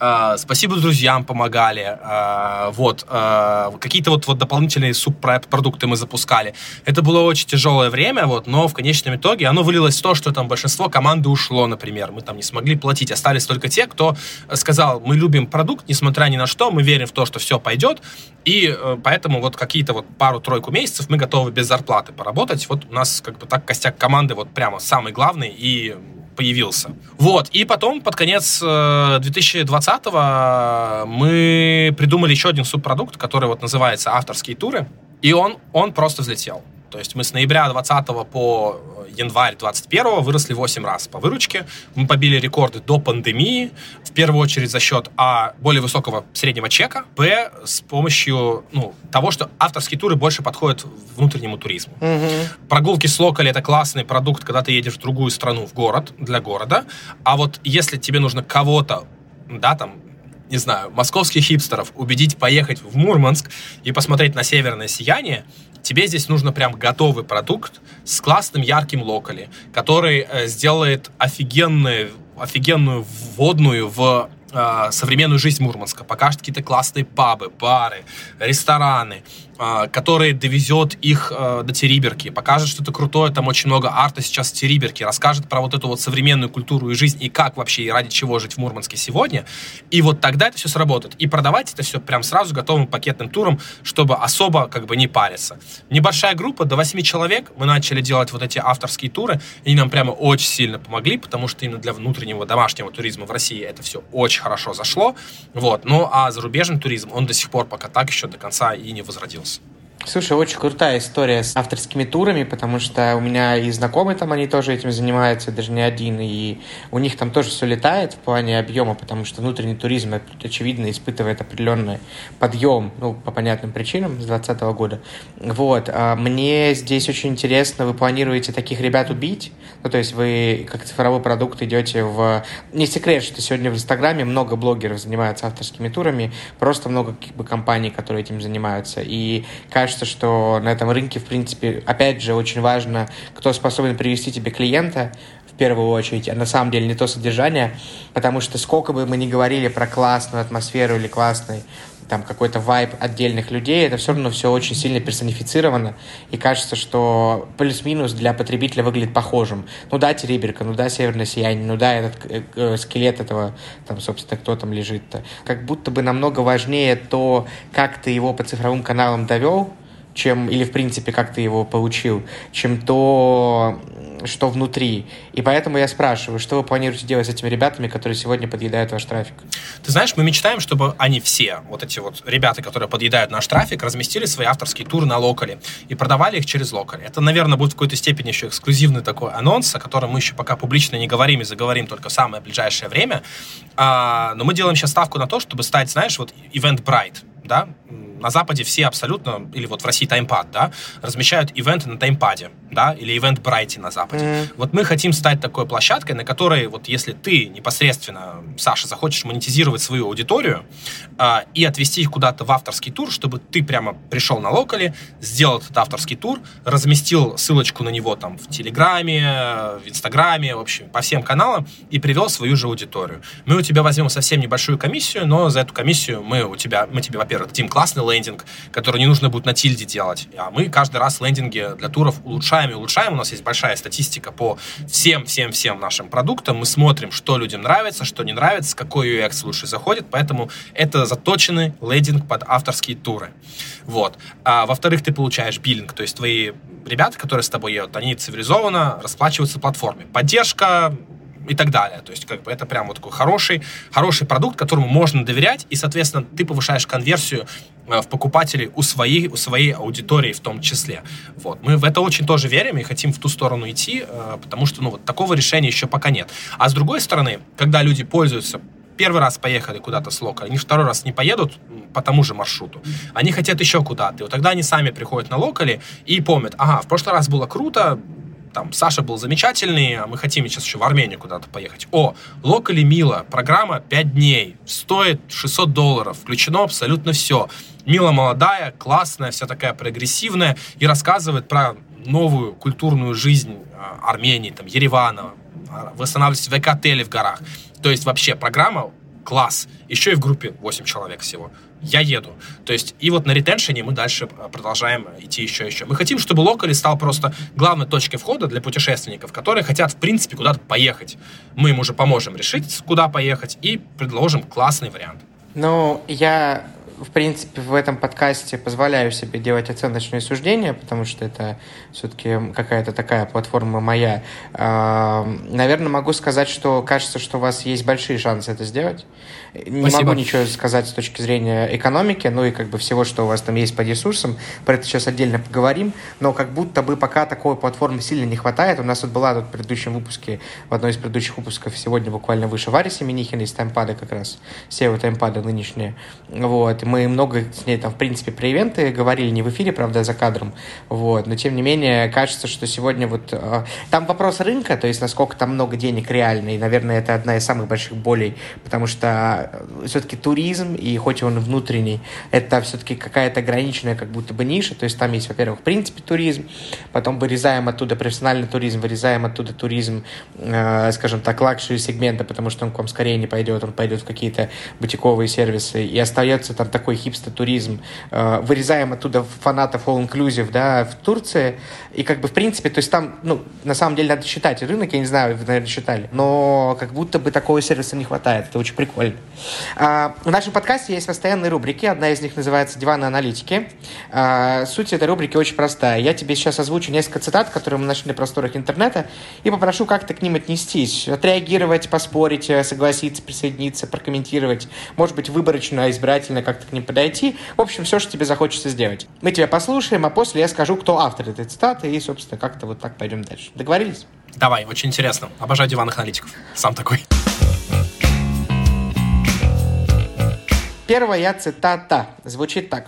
Uh, спасибо друзьям помогали. Uh, вот. Uh, какие-то вот, вот дополнительные субпродукты мы запускали. Это было очень тяжелое время, вот, но в конечном итоге оно вылилось в то, что там большинство команды ушло, например. Мы там не смогли платить. Остались только те, кто сказал, мы любим продукт, несмотря ни на что, мы верим в то, что все пойдет. И поэтому вот какие-то вот пару-тройку месяцев мы готовы без зарплаты поработать. Вот у нас как бы так костяк команды вот прямо самый главный и появился. Вот, и потом под конец 2020-го э, мы придумали еще один субпродукт, который вот называется «Авторские туры», и он, он просто взлетел. То есть мы с ноября 20 по январь 21 выросли 8 раз по выручке. Мы побили рекорды до пандемии, в первую очередь за счет А, более высокого среднего чека, Б, с помощью ну, того, что авторские туры больше подходят внутреннему туризму. Угу. Прогулки с локали — это классный продукт, когда ты едешь в другую страну, в город, для города. А вот если тебе нужно кого-то, да, там, не знаю, московских хипстеров убедить поехать в Мурманск и посмотреть на северное сияние, тебе здесь нужно прям готовый продукт с классным ярким локали, который э, сделает офигенную, офигенную вводную в э, современную жизнь Мурманска, покажет какие-то классные пабы, бары, рестораны, который довезет их э, до Териберки, покажет что-то крутое, там очень много арта сейчас в Териберке, расскажет про вот эту вот современную культуру и жизнь, и как вообще, и ради чего жить в Мурманске сегодня, и вот тогда это все сработает. И продавать это все прям сразу готовым пакетным туром, чтобы особо как бы не париться. Небольшая группа, до 8 человек, мы начали делать вот эти авторские туры, и они нам прямо очень сильно помогли, потому что именно для внутреннего домашнего туризма в России это все очень хорошо зашло, вот. Ну, а зарубежный туризм, он до сих пор пока так еще до конца и не возродился. Слушай, очень крутая история с авторскими турами, потому что у меня и знакомые там, они тоже этим занимаются, даже не один, и у них там тоже все летает в плане объема, потому что внутренний туризм, очевидно, испытывает определенный подъем, ну, по понятным причинам, с 2020 года. Вот. А мне здесь очень интересно, вы планируете таких ребят убить? Ну, то есть вы как цифровой продукт идете в... Не секрет, что сегодня в Инстаграме много блогеров занимаются авторскими турами, просто много как бы, компаний, которые этим занимаются, и кажется, кажется, что на этом рынке, в принципе, опять же, очень важно, кто способен привести тебе клиента, в первую очередь, а на самом деле не то содержание, потому что сколько бы мы ни говорили про классную атмосферу или классный там какой-то вайб отдельных людей, это все равно все очень сильно персонифицировано, и кажется, что плюс-минус для потребителя выглядит похожим. Ну да, Тереберка, ну да, Северное Сияние, ну да, этот э, э, скелет этого, там, собственно, кто там лежит-то. Как будто бы намного важнее то, как ты его по цифровым каналам довел, чем, или в принципе, как ты его получил, чем то, что внутри. И поэтому я спрашиваю, что вы планируете делать с этими ребятами, которые сегодня подъедают ваш трафик? Ты знаешь, мы мечтаем, чтобы они все, вот эти вот ребята, которые подъедают наш трафик, разместили свои авторские туры на локале и продавали их через локале. Это, наверное, будет в какой-то степени еще эксклюзивный такой анонс, о котором мы еще пока публично не говорим и заговорим только в самое ближайшее время. А, но мы делаем сейчас ставку на то, чтобы стать, знаешь, вот Event Bright да, на Западе все абсолютно, или вот в России таймпад, да, размещают ивенты на таймпаде, да, или ивент Брайте на Западе. Mm-hmm. Вот мы хотим стать такой площадкой, на которой вот если ты непосредственно, Саша, захочешь монетизировать свою аудиторию э, и отвести их куда-то в авторский тур, чтобы ты прямо пришел на локале, сделал этот авторский тур, разместил ссылочку на него там в Телеграме, в Инстаграме, в общем, по всем каналам и привел свою же аудиторию. Мы у тебя возьмем совсем небольшую комиссию, но за эту комиссию мы у тебя, мы тебе, во-первых, дадим классный лендинг, который не нужно будет на тильде делать. А мы каждый раз лендинги для туров улучшаем и улучшаем. У нас есть большая статистика по всем-всем-всем нашим продуктам. Мы смотрим, что людям нравится, что не нравится, какой UX лучше заходит. Поэтому это заточенный лендинг под авторские туры. Вот. А, во-вторых, ты получаешь биллинг, то есть твои ребята, которые с тобой едут, они цивилизованно расплачиваются платформе. Поддержка, и так далее. То есть, как бы это прям вот такой хороший, хороший продукт, которому можно доверять, и, соответственно, ты повышаешь конверсию э, в покупателей у своей, у своей аудитории в том числе. Вот. Мы в это очень тоже верим и хотим в ту сторону идти, э, потому что ну, вот такого решения еще пока нет. А с другой стороны, когда люди пользуются первый раз поехали куда-то с лока, они второй раз не поедут по тому же маршруту. Они хотят еще куда-то. И вот тогда они сами приходят на локали и помнят, ага, в прошлый раз было круто, там, Саша был замечательный, а мы хотим сейчас еще в Армению куда-то поехать. О, Локали Мила, программа 5 дней, стоит 600 долларов, включено абсолютно все. Мила молодая, классная, вся такая прогрессивная и рассказывает про новую культурную жизнь а, Армении, там, Еревана, а, восстанавливать в эко-отеле в горах. То есть вообще программа класс. Еще и в группе 8 человек всего я еду. То есть, и вот на ретеншене мы дальше э, продолжаем идти еще еще. Мы хотим, чтобы Локали стал просто главной точкой входа для путешественников, которые хотят, в принципе, куда-то поехать. Мы им уже поможем решить, куда поехать, и предложим классный вариант. Ну, я в принципе, в этом подкасте позволяю себе делать оценочные суждения, потому что это все-таки какая-то такая платформа моя. А, наверное, могу сказать, что кажется, что у вас есть большие шансы это сделать. Не Спасибо. могу ничего сказать с точки зрения экономики, ну и как бы всего, что у вас там есть по ресурсам. Про это сейчас отдельно поговорим. Но как будто бы пока такой платформы сильно не хватает. У нас вот была тут в предыдущем выпуске, в одной из предыдущих выпусков сегодня буквально выше Варя Семенихина из таймпада как раз, SEO таймпада нынешние. Вот. И мы много с ней там, в принципе, про ивенты говорили, не в эфире, правда, а за кадром. Вот. Но тем не менее, кажется, что сегодня вот... Э, там вопрос рынка, то есть насколько там много денег реально. И, наверное, это одна из самых больших болей, потому что все-таки туризм, и хоть он внутренний, это все-таки какая-то ограниченная как будто бы ниша, то есть там есть, во-первых, в принципе туризм, потом вырезаем оттуда профессиональный туризм, вырезаем оттуда туризм, э, скажем так, luxury сегмента, потому что он к вам скорее не пойдет, он пойдет в какие-то бутиковые сервисы, и остается там такой хипстер-туризм, э, вырезаем оттуда фанатов all-inclusive, да, в Турции, и как бы в принципе, то есть там, ну, на самом деле надо считать рынок, я не знаю, вы, наверное, считали, но как будто бы такого сервиса не хватает, это очень прикольно. А, в нашем подкасте есть постоянные рубрики. Одна из них называется «Диваны аналитики». А, суть этой рубрики очень простая. Я тебе сейчас озвучу несколько цитат, которые мы нашли на просторах интернета, и попрошу как-то к ним отнестись. Отреагировать, поспорить, э, согласиться, присоединиться, прокомментировать. Может быть, выборочно, избирательно как-то к ним подойти. В общем, все, что тебе захочется сделать. Мы тебя послушаем, а после я скажу, кто автор этой цитаты, и, собственно, как-то вот так пойдем дальше. Договорились? Давай, очень интересно. Обожаю диванных аналитиков. Сам такой. Первая цитата звучит так.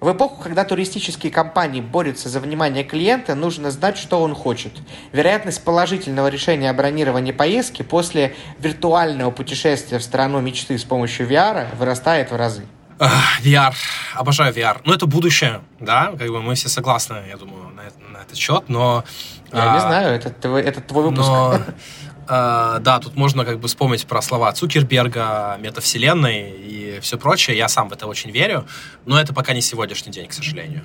В эпоху, когда туристические компании борются за внимание клиента, нужно знать, что он хочет. Вероятность положительного решения о бронировании поездки после виртуального путешествия в страну мечты с помощью VR вырастает в разы. VR. Обожаю VR. Ну, это будущее, да, как бы мы все согласны, я думаю, на, на этот счет, но... Я а, не знаю, это твой, это твой выпуск. Но, [LAUGHS] а, да, тут можно как бы вспомнить про слова Цукерберга, метавселенной и все прочее. Я сам в это очень верю, но это пока не сегодняшний день, к сожалению.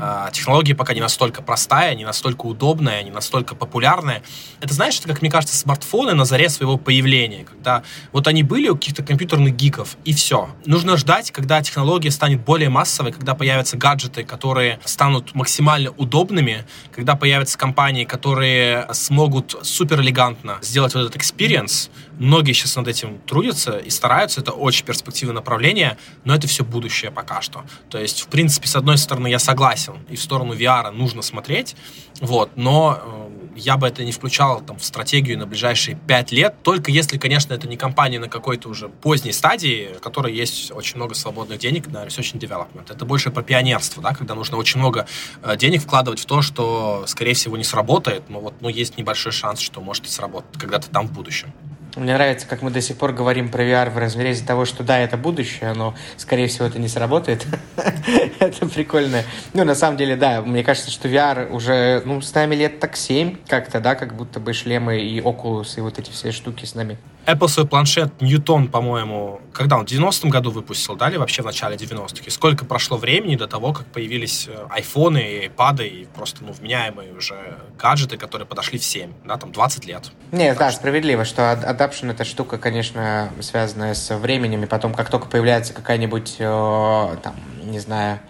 А, технологии пока не настолько простая, не настолько удобная, не настолько популярная. Это, знаешь, это, как мне кажется, смартфоны на заре своего появления, когда вот они были у каких-то компьютерных гиков, и все. Нужно ждать, когда технология станет более массовой, когда появятся гаджеты, которые станут максимально удобными, когда появятся компании, которые смогут супер элегантно сделать сделать вот этот experience. Многие сейчас над этим трудятся и стараются. Это очень перспективное направление, но это все будущее пока что. То есть, в принципе, с одной стороны, я согласен, и в сторону VR нужно смотреть, вот, но э, я бы это не включал там, в стратегию на ближайшие пять лет, только если, конечно, это не компания на какой-то уже поздней стадии, в которой есть очень много свободных денег на research and development. Это больше про пионерство, да, когда нужно очень много э, денег вкладывать в то, что, скорее всего, не сработает, но вот ну, есть небольшой шанс, что может и сработать когда-то там в будущем. Мне нравится, как мы до сих пор говорим про VR в разрезе того, что да, это будущее, но, скорее всего, это не сработает. [LAUGHS] это прикольно. Ну, на самом деле, да, мне кажется, что VR уже, ну, с нами лет так 7 как-то, да, как будто бы шлемы и Oculus и вот эти все штуки с нами. Apple свой планшет Newton, по-моему, когда он в 90-м году выпустил, да, или вообще в начале 90-х? И сколько прошло времени до того, как появились айфоны, iPad и просто, ну, вменяемые уже гаджеты, которые подошли в 7, да, там 20 лет. Нет, да, что... справедливо, что adaption это штука, конечно, связанная с временем, и потом, как только появляется какая-нибудь, э, там, не знаю,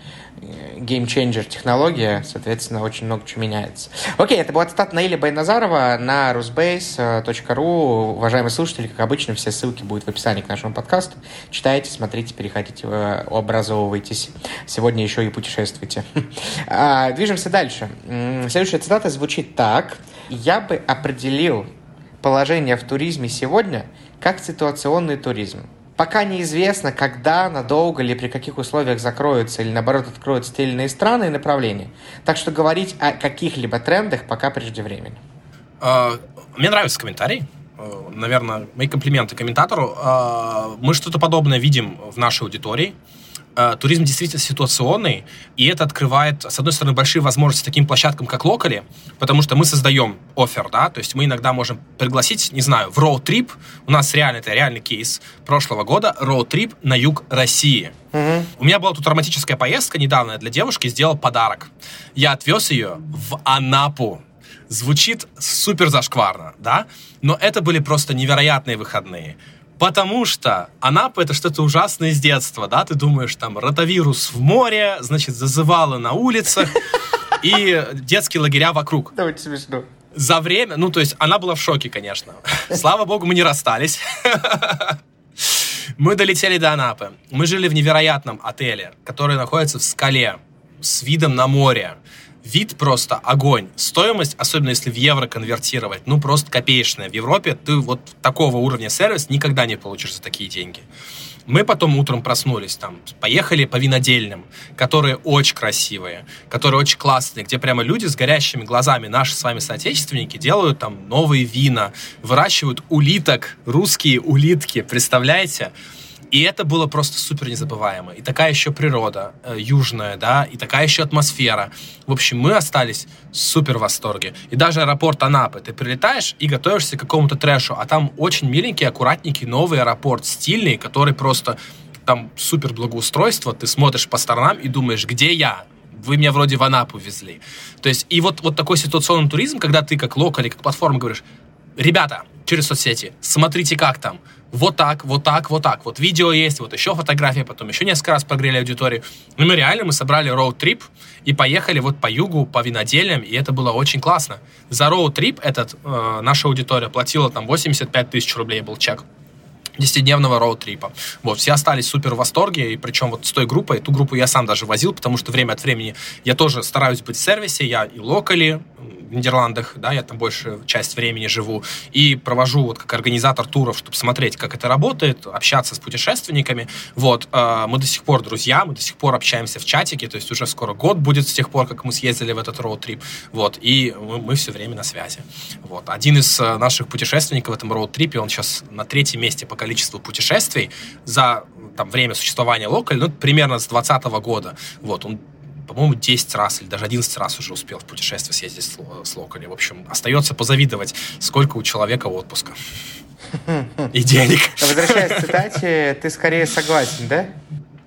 геймченджер технология, соответственно, очень много чего меняется. Окей, это была цитата Наиля Байназарова на rusbase.ru. Уважаемые слушатели, как обычно, все ссылки будут в описании к нашему подкасту. Читайте, смотрите, переходите, э, образовывайтесь. Сегодня еще и путешествуйте. [LAUGHS] А, движемся дальше. Следующая цитата звучит так. «Я бы определил положение в туризме сегодня как ситуационный туризм. Пока неизвестно, когда, надолго или при каких условиях закроются или, наоборот, откроются те или иные страны и направления. Так что говорить о каких-либо трендах пока преждевременно. Uh, мне нравится комментарий. Uh, наверное, мои комплименты комментатору. Uh, мы что-то подобное видим в нашей аудитории. Э, туризм действительно ситуационный, и это открывает, с одной стороны, большие возможности таким площадкам, как Локали, потому что мы создаем офер, да, то есть мы иногда можем пригласить, не знаю, в роуд-трип, у нас реально, это реальный кейс прошлого года, роуд-трип на юг России. Угу. У меня была тут романтическая поездка недавно, для девушки сделал подарок. Я отвез ее в Анапу, звучит супер зашкварно, да? Но это были просто невероятные выходные. Потому что Анапа это что-то ужасное с детства, да? Ты думаешь, там, ротавирус в море, значит, зазывало на улицах и детские лагеря вокруг. Давайте смешно. За время, ну, то есть она была в шоке, конечно. Слава богу, мы не расстались. Мы долетели до Анапы. Мы жили в невероятном отеле, который находится в скале с видом на море вид просто огонь. Стоимость, особенно если в евро конвертировать, ну просто копеечная. В Европе ты вот такого уровня сервис никогда не получишь за такие деньги. Мы потом утром проснулись, там, поехали по винодельным, которые очень красивые, которые очень классные, где прямо люди с горящими глазами, наши с вами соотечественники, делают там новые вина, выращивают улиток, русские улитки, представляете? И это было просто супер незабываемо. И такая еще природа э, южная, да, и такая еще атмосфера. В общем, мы остались супер в восторге. И даже аэропорт Анапы. Ты прилетаешь и готовишься к какому-то трэшу, а там очень миленький, аккуратненький новый аэропорт, стильный, который просто там супер благоустройство. Ты смотришь по сторонам и думаешь, где я? Вы меня вроде в Анапу везли. То есть, и вот, вот такой ситуационный туризм, когда ты как локаль, как платформа говоришь, ребята, через соцсети, смотрите, как там вот так, вот так, вот так. Вот видео есть, вот еще фотография, потом еще несколько раз прогрели аудиторию. И мы реально, мы собрали роуд-трип и поехали вот по югу, по винодельям, и это было очень классно. За роуд-трип этот э, наша аудитория платила там 85 тысяч рублей был чек. 10-дневного роуд-трипа. Вот, все остались супер в восторге, и причем вот с той группой, ту группу я сам даже возил, потому что время от времени я тоже стараюсь быть в сервисе, я и локали, в Нидерландах, да, я там большую часть времени живу, и провожу вот как организатор туров, чтобы смотреть, как это работает, общаться с путешественниками. Вот, э, мы до сих пор друзья, мы до сих пор общаемся в чатике, то есть уже скоро год будет с тех пор, как мы съездили в этот роуд-трип, вот, и мы, мы все время на связи. Вот, один из э, наших путешественников в этом роуд-трипе, он сейчас на третьем месте по количеству путешествий за там, время существования локаль, ну, примерно с 2020 года. Вот, он по-моему, 10 раз или даже 11 раз уже успел в путешествие съездить с, с. В общем, остается позавидовать, сколько у человека отпуска. И денег. Возвращаясь к цитате, ты скорее согласен, да?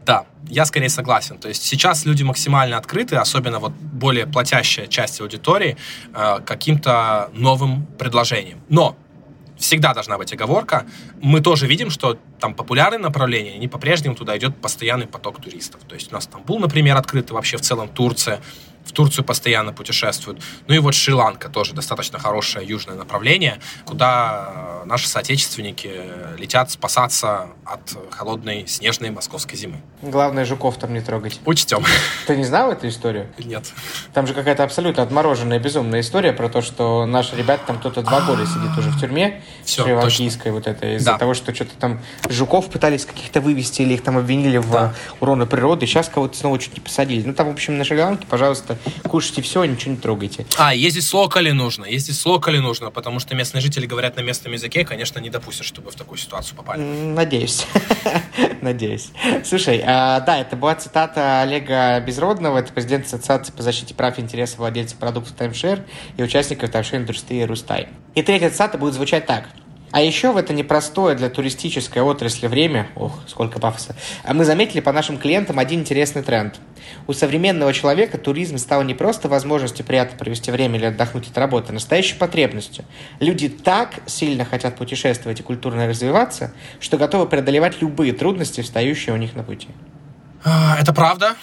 Да, я скорее согласен. То есть сейчас люди максимально открыты, особенно вот более платящая часть аудитории, э, каким-то новым предложением. Но всегда должна быть оговорка. Мы тоже видим, что там популярные направления, они по-прежнему туда идет постоянный поток туристов. То есть у нас Стамбул, например, открытый, вообще в целом Турция. В Турцию постоянно путешествуют. Ну и вот Шри-Ланка тоже достаточно хорошее южное направление, куда наши соотечественники летят спасаться от холодной снежной московской зимы. Главное, жуков там не трогать. Учтем. Ты не знал эту историю? [LAUGHS] Нет. Там же какая-то абсолютно отмороженная, безумная история про то, что наши ребята там кто-то два года сидит уже в тюрьме, Все, шри-ланкийской вот это, из-за Да. того, что что-то там жуков пытались каких-то вывести или их там обвинили в Да. уроне природы, сейчас кого-то снова чуть не посадили. Ну там, в общем, на Шри-Ланке, пожалуйста, кушайте все, ничего не трогайте. А, ездить с локали нужно. Ездить с локали нужно, потому что местные жители говорят на местном языке, конечно, не допустят, чтобы в такую ситуацию попали. Надеюсь. [LAUGHS] Надеюсь. Слушай, а, да, это была цитата Олега Безродного, это президент Ассоциации по защите прав и интересов владельцев продуктов таймшер и участников таймшер-индустрии Рустай. И третья цитата будет звучать так. А еще в это непростое для туристической отрасли время, ох, сколько пафоса, а мы заметили по нашим клиентам один интересный тренд. У современного человека туризм стал не просто возможностью приятно провести время или отдохнуть от работы, а настоящей потребностью. Люди так сильно хотят путешествовать и культурно развиваться, что готовы преодолевать любые трудности, встающие у них на пути. А, Это правда.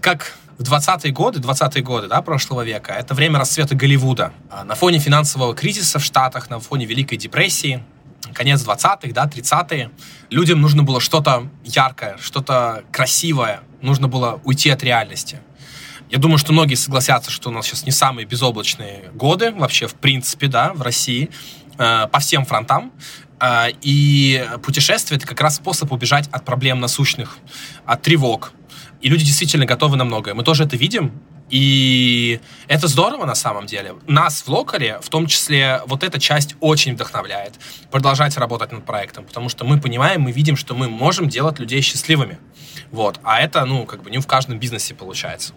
Как в 20-е годы, 20-е годы да, прошлого века, это время расцвета Голливуда. А На фоне финансового кризиса в Штатах, на фоне Великой депрессии, конец 20-х, да, 30-е, людям нужно было что-то яркое, что-то красивое, нужно было уйти от реальности. Я думаю, что многие согласятся, что у нас сейчас не самые безоблачные годы вообще, в принципе, да, в России, э, по всем фронтам. Э, и путешествие — это как раз способ убежать от проблем насущных, от тревог. И люди действительно готовы на многое. Мы тоже это видим, и это здорово на самом деле. Нас в локале, в том числе, вот эта часть очень вдохновляет. Продолжать работать над проектом, потому что мы понимаем, мы видим, что мы можем делать людей счастливыми. Вот. А это, ну, как бы не в каждом бизнесе получается.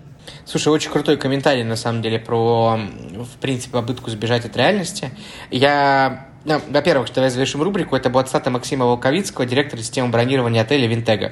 Слушай, очень крутой комментарий, на самом деле, про, в принципе, попытку сбежать от реальности. Я, ну, во-первых, давай завершим рубрику. Это была цитата Максима Волковицкого, директора системы бронирования отеля «Винтега».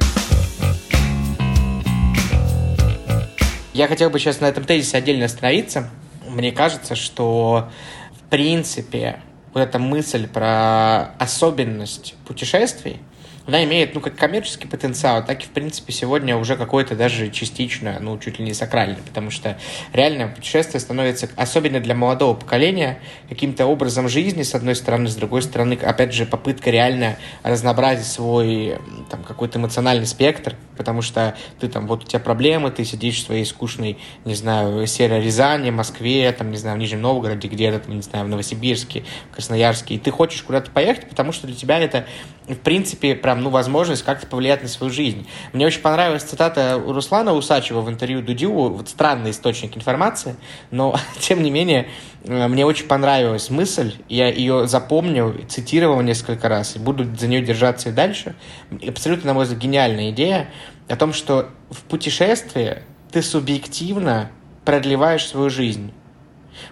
Я хотел бы сейчас на этом тезисе отдельно остановиться. Мне кажется, что, в принципе, вот эта мысль про особенность путешествий, она имеет, ну, как коммерческий потенциал, так и, в принципе, сегодня уже какой-то даже частично, ну, чуть ли не сакральный, потому что реально путешествие становится, особенно для молодого поколения, каким-то образом жизни, с одной стороны, с другой стороны, опять же, попытка реально разнообразить свой, там, какой-то эмоциональный спектр, потому что ты там, вот у тебя проблемы, ты сидишь в своей скучной, не знаю, серой Рязани, Москве, там, не знаю, в Нижнем Новгороде, где-то, не знаю, в Новосибирске, в Красноярске, и ты хочешь куда-то поехать, потому что для тебя это, в принципе, прям, ну, возможность как-то повлиять на свою жизнь. Мне очень понравилась цитата Руслана Усачева в интервью Дудю, вот странный источник информации, но, [LAUGHS] тем не менее, э, мне очень понравилась мысль, я ее запомнил, цитировал несколько раз, и буду за нее держаться и дальше. Абсолютно, на мой взгляд, гениальная идея о том, что в путешествии ты субъективно продлеваешь свою жизнь.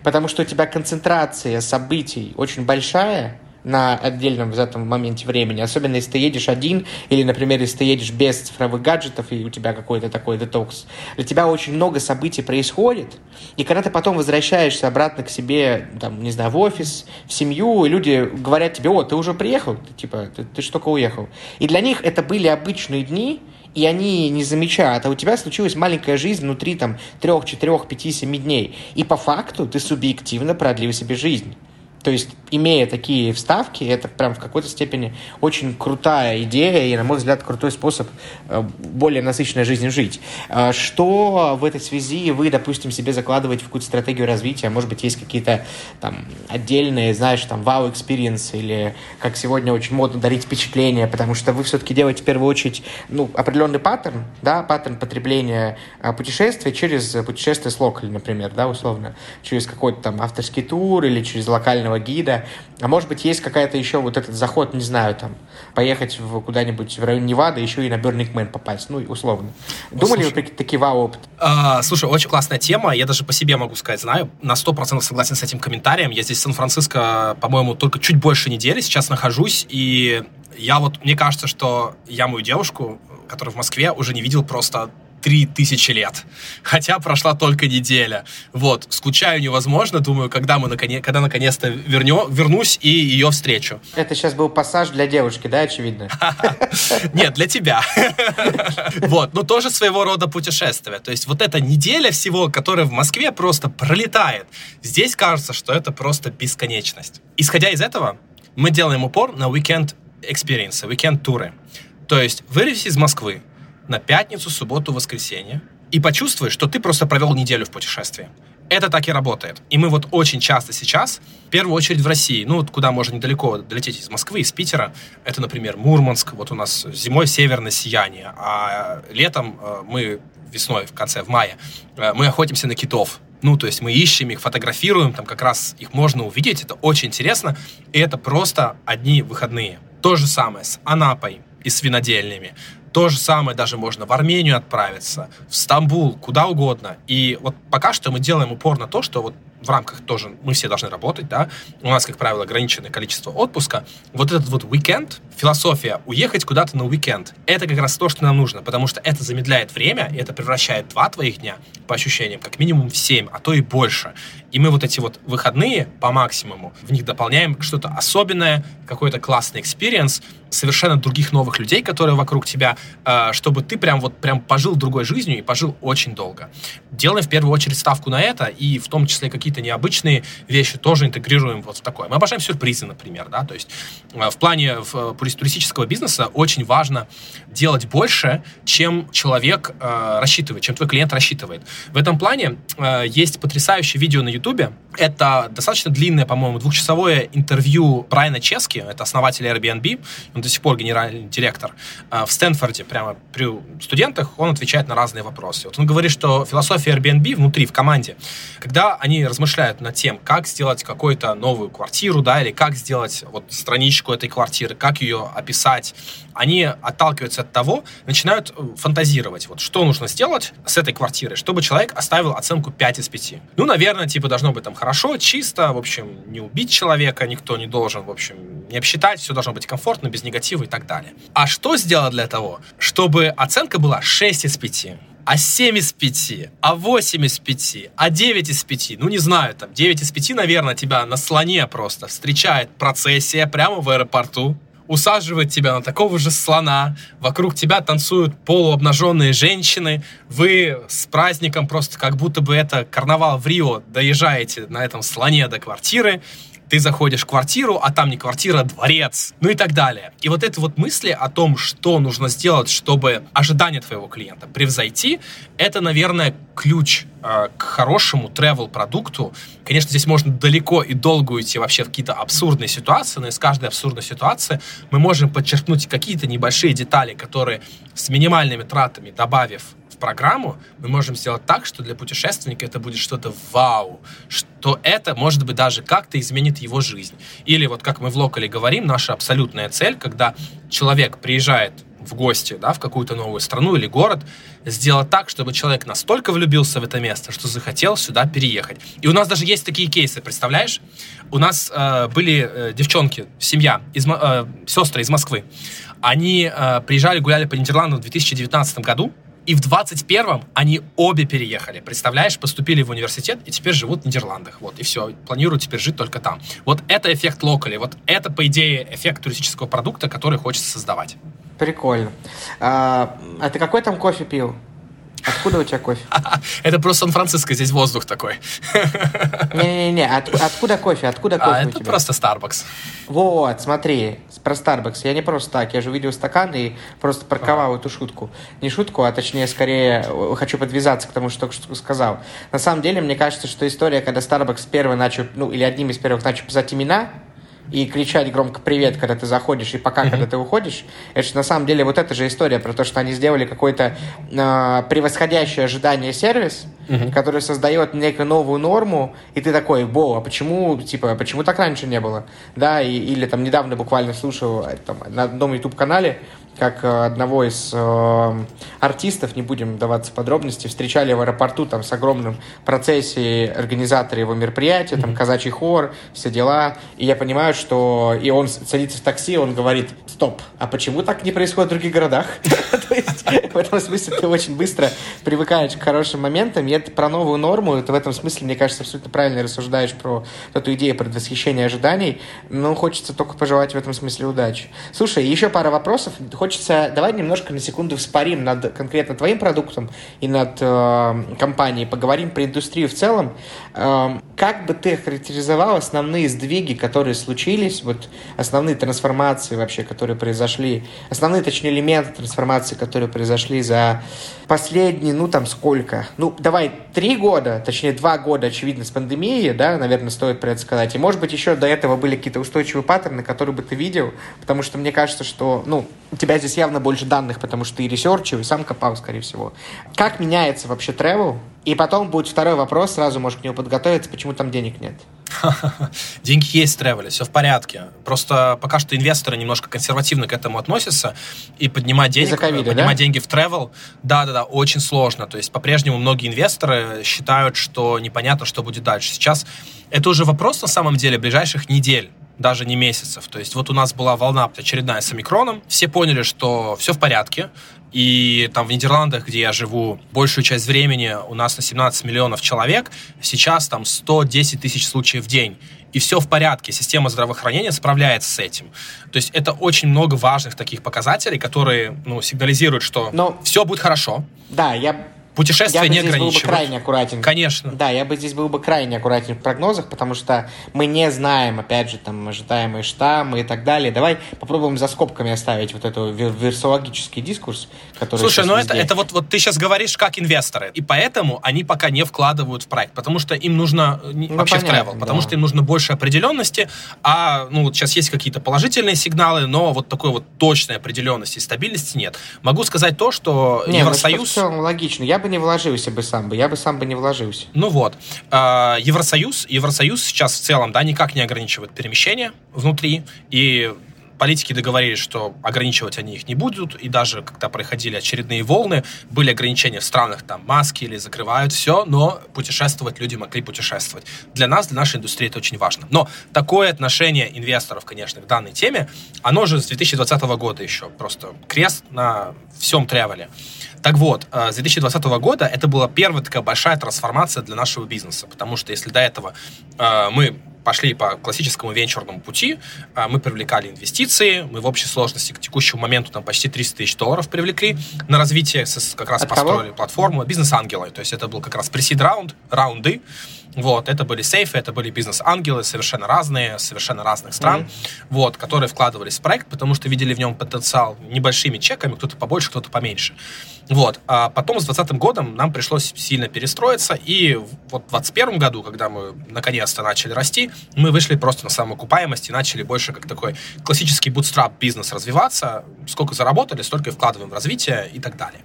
Потому что у тебя концентрация событий очень большая на отдельном взятом моменте времени, особенно если ты едешь один, или, например, если ты едешь без цифровых гаджетов, и у тебя какой-то такой детокс, для тебя очень много событий происходит, и когда ты потом возвращаешься обратно к себе, там, не знаю, в офис, в семью, и люди говорят тебе, о, ты уже приехал, ты, типа, ты, ты ж только уехал. И для них это были обычные дни, и они не замечают, а у тебя случилась маленькая жизнь внутри там трех, четырех, пяти, семи дней. И по факту ты субъективно продлил себе жизнь. То есть, имея такие вставки, это прям в какой-то степени очень крутая идея и, на мой взгляд, крутой способ э, более насыщенной жизнью жить. Э, Что в этой связи вы, допустим, себе закладываете в какую-то стратегию развития? Может быть, есть какие-то там отдельные, знаешь, там, вау-experience ы или, как сегодня очень модно, дарить впечатления, потому что вы все-таки делаете в первую очередь, ну, определенный паттерн, да, паттерн потребления а, путешествия через путешествие с Localie, например, да, условно, через какой-то там авторский тур или через локального гида. А может быть, есть какая-то еще вот этот заход, не знаю, там, поехать в куда-нибудь в район Невады, еще и на Burning Man попасть, ну, условно. Думали вы слушай. про такие вау-опыты? А, слушай, очень классная тема. Я даже по себе могу сказать, знаю, на 100% согласен с этим комментарием. Я здесь в Сан-Франциско, по-моему, только чуть больше недели сейчас нахожусь, и я вот, мне кажется, что я мою девушку, которая в Москве, уже не видел просто 3000 лет. Хотя прошла только неделя. Вот, скучаю невозможно, думаю, когда мы наконец, когда наконец-то вернё, вернусь и ее встречу. Это сейчас был пассаж для девушки, да, очевидно? [LAUGHS] Нет, для тебя. [LAUGHS] Вот, но тоже своего рода путешествие. То есть вот эта неделя всего, которая в Москве просто пролетает. Здесь кажется, что это просто бесконечность. Исходя из этого, мы делаем упор на weekend experience, weekend туры. То есть вырвись из Москвы на пятницу, субботу, воскресенье и почувствуй, что ты просто провел неделю в путешествии. Это так и работает. И мы вот очень часто сейчас, в первую очередь в России, ну вот куда можно недалеко долететь из Москвы, из Питера, это, например, Мурманск, вот у нас зимой северное сияние, а летом э, мы весной, в конце, в мае, э, мы охотимся на китов. Ну, то есть мы ищем их, фотографируем, там как раз их можно увидеть, это очень интересно, и это просто одни выходные. То же самое с Анапой и с винодельнями. То же самое даже можно в Армению отправиться, в Стамбул, куда угодно. И вот пока что мы делаем упор на то, что вот в рамках тоже мы все должны работать, да, у нас, как правило, ограниченное количество отпуска. Вот этот вот уикенд, философия уехать куда-то на уикенд, это как раз то, что нам нужно, потому что это замедляет время, и это превращает два твоих дня, по ощущениям, как минимум в семь, а то и больше. И мы вот эти вот выходные по максимуму, в них дополняем что-то особенное, какой-то классный experience, совершенно других новых людей, которые вокруг тебя, э, чтобы ты прям вот прям пожил другой жизнью и пожил очень долго. Делаем в первую очередь ставку на это, и в том числе какие-то необычные вещи тоже интегрируем вот в такое. Мы обожаем сюрпризы, например, да, то есть э, в плане в, туристического бизнеса очень важно делать больше, чем человек э, рассчитывает, чем твой клиент рассчитывает. В этом плане есть потрясающее видео на Ютубе. Это достаточно длинное, по-моему, двухчасовое интервью Брайана Чески, это основатель Airbnb, он до сих пор генеральный директор. А, в Стэнфорде, прямо при студентах, он отвечает на разные вопросы. Вот он говорит, что философия Airbnb внутри, в команде, когда они размышляют над тем, как сделать какую-то новую квартиру, да, или как сделать вот страничку этой квартиры, как ее описать, они отталкиваются от того, начинают э, фантазировать, вот что нужно сделать с этой квартирой, чтобы человек оставил оценку 5 из 5. Ну, наверное, типа должно быть там хорошо, чисто, в общем, не убить человека никто не должен, в общем, не обсчитать, все должно быть комфортно, без негатива и так далее. А что сделать для того, чтобы оценка была 6 из 5? а 7 из 5, а 8 из 5, а 9 из 5, ну не знаю, там 9 из 5, наверное, тебя на слоне просто встречает процессия прямо в аэропорту, усаживает тебя на такого же слона, вокруг тебя танцуют полуобнаженные женщины, вы с праздником просто как будто бы это карнавал в Рио доезжаете на этом слоне до квартиры, ты заходишь в квартиру, а там не квартира, а дворец, ну и так далее. И вот это вот мысли о том, что нужно сделать, чтобы ожидания твоего клиента превзойти, это, наверное, ключ э, к хорошему travel продукту. Конечно, здесь можно далеко и долго уйти вообще в какие-то абсурдные ситуации, но из каждой абсурдной ситуации мы можем подчеркнуть какие-то небольшие детали, которые с минимальными тратами, добавив программу, мы можем сделать так, что для путешественника это будет что-то вау, что это, может быть, даже как-то изменит его жизнь. Или вот как мы в Локале говорим, наша абсолютная цель, когда человек приезжает в гости, да, в какую-то новую страну или город, сделать так, чтобы человек настолько влюбился в это место, что захотел сюда переехать. И у нас даже есть такие кейсы, представляешь? У нас э, были э, девчонки, семья, из, э, сестры из Москвы. Они э, приезжали, гуляли по Нидерландам в 2019 году, и в 21-м они обе переехали. Представляешь, поступили в университет и теперь живут в Нидерландах. Вот, и все, планируют теперь жить только там. Вот это эффект локали. Вот это, по идее, эффект туристического продукта, который хочется создавать. Прикольно. А, а ты какой там кофе пил? Откуда у тебя кофе? [LAUGHS] Это просто Сан-Франциско, здесь воздух такой. [LAUGHS] Не-не-не, От, откуда кофе? Откуда кофе а, у это тебя? просто Starbucks. Вот, смотри, про Starbucks. Я не просто так, я же увидел стакан и просто парковал а. эту шутку. Не шутку, а точнее, скорее, хочу подвязаться к тому, что только что сказал. На самом деле, мне кажется, что история, когда Starbucks первый начал, ну, или одним из первых начал писать имена, и кричать громко «привет», когда ты заходишь, и «пока», mm-hmm. когда ты уходишь, это же на самом деле вот эта же история про то, что они сделали какой-то э, превосходящий ожидание сервис, mm-hmm. который создает некую новую норму, и ты такой «Бо, а почему, типа, почему так раньше не было?» Да, и, или там недавно буквально слушал э, там, на одном YouTube-канале, как э, одного из э, артистов, не будем даваться подробности, встречали в аэропорту там с огромным процессией организаторы его мероприятия, там казачий хор, все дела, и я понимаю, что и он садится в такси, он говорит, стоп, а почему так не происходит в других городах? [LAUGHS] [LAUGHS] То есть в этом смысле ты очень быстро привыкаешь к хорошим моментам, это про новую норму, это в этом смысле, мне кажется, абсолютно правильно рассуждаешь про эту идею предвосхищения ожиданий, но хочется только пожелать в этом смысле удачи. Слушай, еще пара вопросов. Хочется, давай немножко на секунду вспорим над конкретно твоим продуктом и над э, компанией, поговорим про индустрию в целом. Э, как бы ты характеризовал основные сдвиги, которые случились, вот основные трансформации вообще, которые произошли, основные, точнее, элементы трансформации, которые произошли за последние, ну там сколько? Ну, давай, три года, точнее, два года, очевидно, с пандемией, да, наверное, стоит про это сказать. И, может быть, еще до этого были какие-то устойчивые паттерны, которые бы ты видел, потому что мне кажется, что, ну, у тебя здесь явно больше данных, потому что ты и research ил, и сам копал, скорее всего. Как меняется вообще travel? И потом будет второй вопрос, сразу можешь к нему подготовиться, почему там денег нет. [LAUGHS] Деньги есть в travel е, все в порядке. Просто пока что инвесторы немножко консервативно к этому относятся, и поднимать, денег, COVID, поднимать да? деньги в travel, да-да-да, очень сложно. То есть по-прежнему многие инвесторы считают, что непонятно, что будет дальше. Сейчас это уже вопрос на самом деле ближайших недель даже не месяцев. То есть вот у нас была волна очередная с омикроном, все поняли, что все в порядке, и там в Нидерландах, где я живу, большую часть времени у нас на 17 миллионов человек, сейчас там 110 тысяч случаев в день. И все в порядке, система здравоохранения справляется с этим. То есть это очень много важных таких показателей, которые ну, сигнализируют, что Но... все будет хорошо. Да, я Не ограничивают. Я бы здесь был бы крайне аккуратен. Конечно. Да, я бы здесь был бы крайне аккуратен в прогнозах, потому что мы не знаем, опять же, там, ожидаемые штаммы и так далее. Давай попробуем за скобками оставить вот этот вирусологический дискурс, который Слушай, ну везде... это, это вот, вот ты сейчас говоришь как инвесторы, и поэтому они пока не вкладывают в проект, потому что им нужно э, ну, вообще понятно, в travel, потому да. что им нужно больше определенности, а ну вот сейчас есть какие-то положительные сигналы, но вот такой вот точной определенности и стабильности нет. Могу сказать то, что не, Евросоюз... Ну, в целом логично. Я бы не вложился бы сам бы, я бы сам бы не вложился. Ну вот, а, Евросоюз, Евросоюз сейчас в целом, да, никак не ограничивает перемещение внутри, и политики договорились, что ограничивать они их не будут, и даже когда проходили очередные волны, были ограничения в странах, там, маски или закрывают все, но путешествовать люди могли путешествовать. Для нас, для нашей индустрии это очень важно. Но такое отношение инвесторов, конечно, к данной теме, оно же с 2020 года еще просто крест на всем тревеле. Так вот, э, с 2020 года это была первая такая большая трансформация для нашего бизнеса, потому что если до этого э, мы пошли по классическому венчурному пути, э, мы привлекали инвестиции, мы в общей сложности к текущему моменту там почти 300 тысяч долларов привлекли на развитие, как раз От построили кого? платформу бизнес-ангелы, то есть это был как раз пресид раунд, раунды, вот, это были сейфы, это были бизнес-ангелы, совершенно разные, совершенно разных стран, mm-hmm. вот, которые вкладывались в проект, потому что видели в нем потенциал небольшими чеками, кто-то побольше, кто-то поменьше. Вот. А потом с 2020 годом нам пришлось сильно перестроиться, и вот в 2021 году, когда мы наконец-то начали расти, мы вышли просто на самоокупаемость и начали больше как такой классический bootstrap бизнес развиваться. Сколько заработали, столько и вкладываем в развитие и так далее.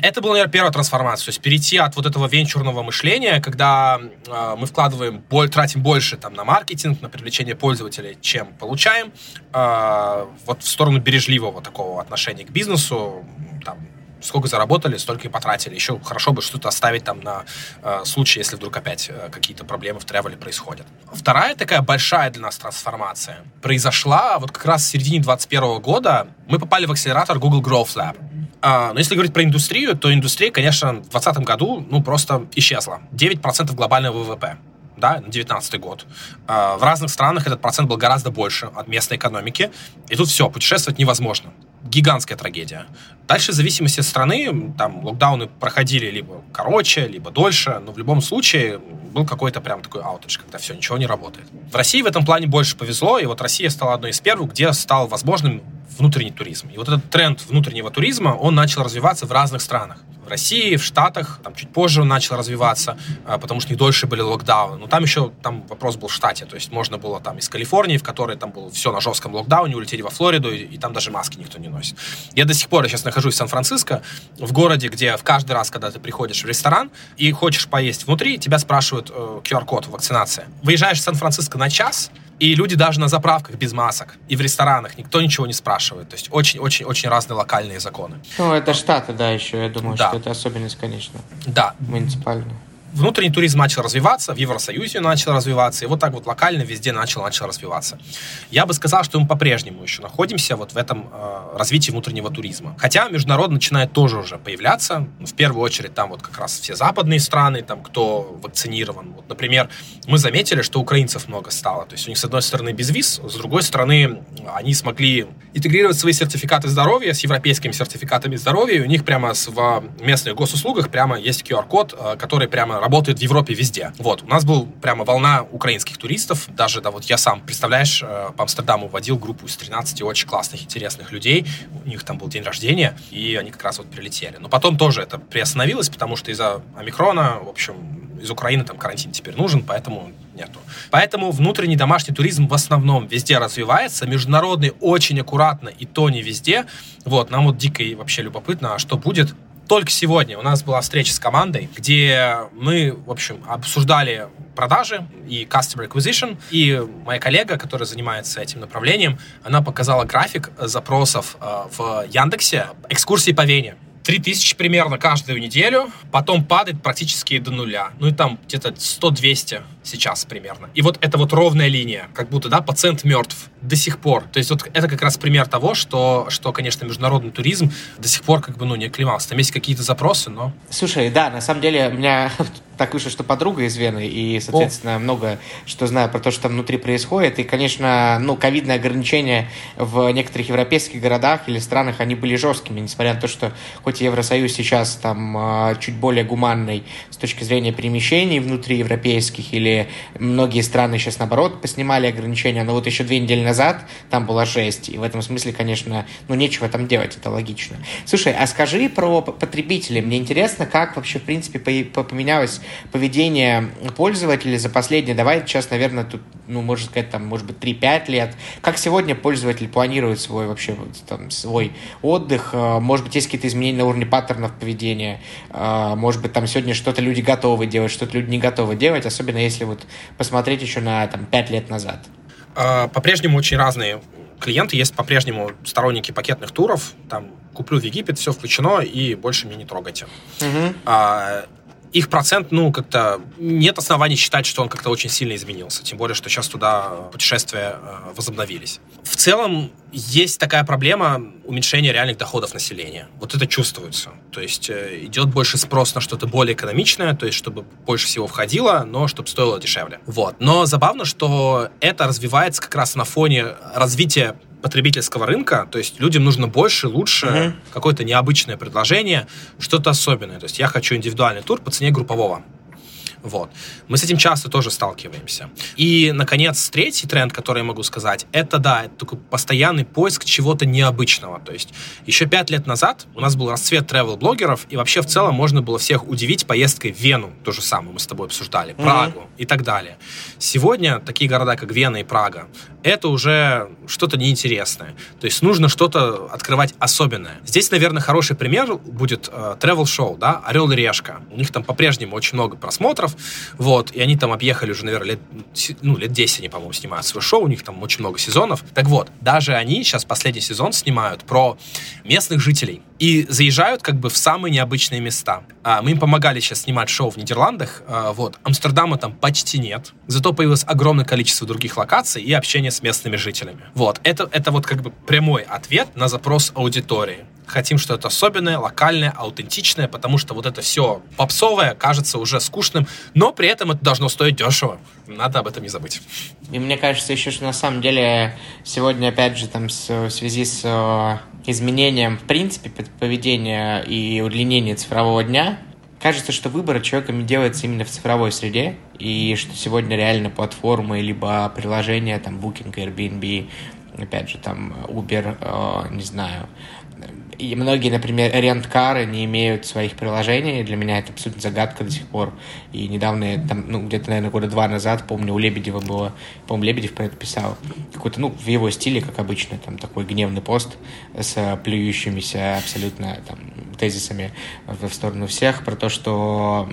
Это была, наверное, первая трансформация. То есть перейти от вот этого венчурного мышления, когда э, мы вкладываем, боль, тратим больше там, на маркетинг, на привлечение пользователей, чем получаем, э, вот в сторону бережливого такого отношения к бизнесу, там, сколько заработали, столько и потратили. Еще хорошо бы что-то оставить там на э, случай, если вдруг опять э, какие-то проблемы в тревеле происходят. Вторая такая большая для нас трансформация произошла вот как раз в середине 2021 года. Мы попали в акселератор Google Growth Lab. А, но если говорить про индустрию, то индустрия, конечно, в 2020 году ну, просто исчезла. 9% глобального ВВП да, на 2019 год. А, в разных странах этот процент был гораздо больше от местной экономики. И тут все, путешествовать невозможно. Гигантская трагедия. Дальше, в зависимости от страны, там локдауны проходили либо короче, либо дольше, но в любом случае был какой-то прям такой аутедж, когда все, ничего не работает. В России в этом плане больше повезло, и вот Россия стала одной из первых, где стал возможным внутренний туризм. И вот этот тренд внутреннего туризма, он начал развиваться в разных странах. В России, в Штатах, там чуть позже он начал развиваться, а, потому что них дольше были локдауны. Но там еще там вопрос был в штате, то есть можно было там из Калифорнии, в которой там было все на жестком локдауне, улететь во Флориду, и, и там даже маски никто не носит. Я до сих пор сейчас нахожусь в Сан-Франциско, в городе, где в каждый раз, когда ты приходишь в ресторан и хочешь поесть внутри, тебя спрашивают э, QR-код вакцинация. Выезжаешь в Сан-Франциско на час, и люди даже на заправках без масок. И в ресторанах никто ничего не спрашивает. То есть очень-очень-очень разные локальные законы. Ну, это штаты, да, еще. Я думаю, да. что это особенность, конечно. Да. Муниципальная. Внутренний туризм начал развиваться, в Евросоюзе начал развиваться, и вот так вот локально везде начал, начал развиваться. Я бы сказал, что мы по-прежнему еще находимся вот в этом э, развитии внутреннего туризма. Хотя международно начинает тоже уже появляться. В первую очередь там вот как раз все западные страны, там кто вакцинирован. Вот, например, мы заметили, что украинцев много стало. То есть у них, с одной стороны, без виз, с другой стороны, они смогли интегрировать свои сертификаты здоровья с европейскими сертификатами здоровья, и у них прямо в местных госуслугах прямо есть QR-код, э, который прямо работает в Европе везде. Вот, у нас был прямо волна украинских туристов, даже, да, вот я сам, представляешь, э, по Амстердаму водил группу из 13 очень классных, интересных людей, у них там был день рождения, и они как раз вот прилетели. Но потом тоже это приостановилось, потому что из-за омикрона, в общем, из Украины там карантин теперь нужен, поэтому нету. Поэтому внутренний домашний туризм в основном везде развивается, международный очень аккуратно, и то не везде. Вот, нам вот дико и вообще любопытно, а что будет только сегодня у нас была встреча с командой, где мы, в общем, обсуждали продажи и customer acquisition. И моя коллега, которая занимается этим направлением, она показала график запросов э, в Яндексе экскурсии по Вене. 3000 примерно каждую неделю, потом падает практически до нуля. Ну и там где-то 100-200 сейчас примерно. И вот это вот ровная линия, как будто, да, пациент мертв до сих пор. То есть вот это как раз пример того, что, что конечно, международный туризм до сих пор как бы, ну, не оклемался. Там есть какие-то запросы, но... Слушай, да, на самом деле у меня [LAUGHS] так вышло, что подруга из Вены, и, соответственно, О. много что знаю про то, что там внутри происходит. И, конечно, ну, ковидные ограничения в некоторых европейских городах или странах, они были жесткими, несмотря на то, что хоть Евросоюз сейчас там а, чуть более гуманный с точки зрения перемещений внутри европейских, или многие страны сейчас, наоборот, поснимали ограничения, но вот еще две недели назад там была жесть, и в этом смысле, конечно, ну, нечего там делать, это логично. Слушай, а скажи про потребителей. Мне интересно, как вообще, в принципе, поменялось поведение пользователей за последние, давай сейчас, наверное, тут, ну, можно сказать, там, может быть, 3-5 лет. Как сегодня пользователь планирует свой вообще там, свой отдых? Э, может быть, есть какие-то изменения на уровне паттернов поведения? Э, может быть, там сегодня что-то люди готовы делать, что-то люди не готовы делать, особенно если вот посмотреть еще на там, 5 лет назад. А, по-прежнему очень разные клиенты, есть по-прежнему сторонники пакетных туров, там куплю в Египет, все включено, и больше меня не трогайте. Угу. А, их процент, ну, как-то нет оснований считать, что он как-то очень сильно изменился. Тем более, что сейчас туда путешествия э, возобновились. В целом, есть такая проблема уменьшения реальных доходов населения. Вот это чувствуется. То есть э, идет больше спрос на что-то более экономичное, то есть чтобы больше всего входило, но чтобы стоило дешевле. Вот. Но забавно, что это развивается как раз на фоне развития потребительского рынка, то есть людям нужно больше, лучше, угу. какое-то необычное предложение, что-то особенное. То есть я хочу индивидуальный тур по цене группового. Вот. Мы с этим часто тоже сталкиваемся. И, наконец, третий тренд, который я могу сказать, это, да, это такой постоянный поиск чего-то необычного. То есть еще пять лет назад у нас был расцвет travel-блогеров, и вообще в целом можно было всех удивить поездкой в Вену, то же самое мы с тобой обсуждали, Прагу mm-hmm. и так далее. Сегодня такие города, как Вена и Прага, это уже что-то неинтересное. То есть нужно что-то открывать особенное. Здесь, наверное, хороший пример будет э, travel шоу, да, Орел и Решка. У них там по-прежнему очень много просмотров, вот, и они там объехали уже, наверное, лет, ну, лет 10 они, по-моему, снимают свое шоу, у них там очень много сезонов. Так вот, даже они сейчас последний сезон снимают про местных жителей и заезжают как бы в самые необычные места. А, мы им помогали сейчас снимать шоу в Нидерландах, а, вот, Амстердама там почти нет, зато появилось огромное количество других локаций и общения с местными жителями. Вот, это, это вот как бы прямой ответ на запрос аудитории хотим что-то особенное, локальное, аутентичное, потому что вот это все попсовое кажется уже скучным, но при этом это должно стоить дешево. Надо об этом не забыть. И мне кажется еще, что на самом деле сегодня, опять же, там с, в связи с э, изменением, в принципе, поведения и удлинением цифрового дня, кажется, что выбор человеками делается именно в цифровой среде, и что сегодня реально платформы, либо приложения, там, Booking, Airbnb, опять же, там, Uber, э, не знаю, и многие, например, рент-кары не имеют своих приложений. Для меня это абсолютно загадка до сих пор. И недавно, там, ну, где-то, наверное, года два назад, помню, у Лебедева было, по-моему, Лебедев про это писал, какой-то, ну, в его стиле, как обычно, там, такой гневный пост с плюющимися абсолютно, там, тезисами в сторону всех, про то, что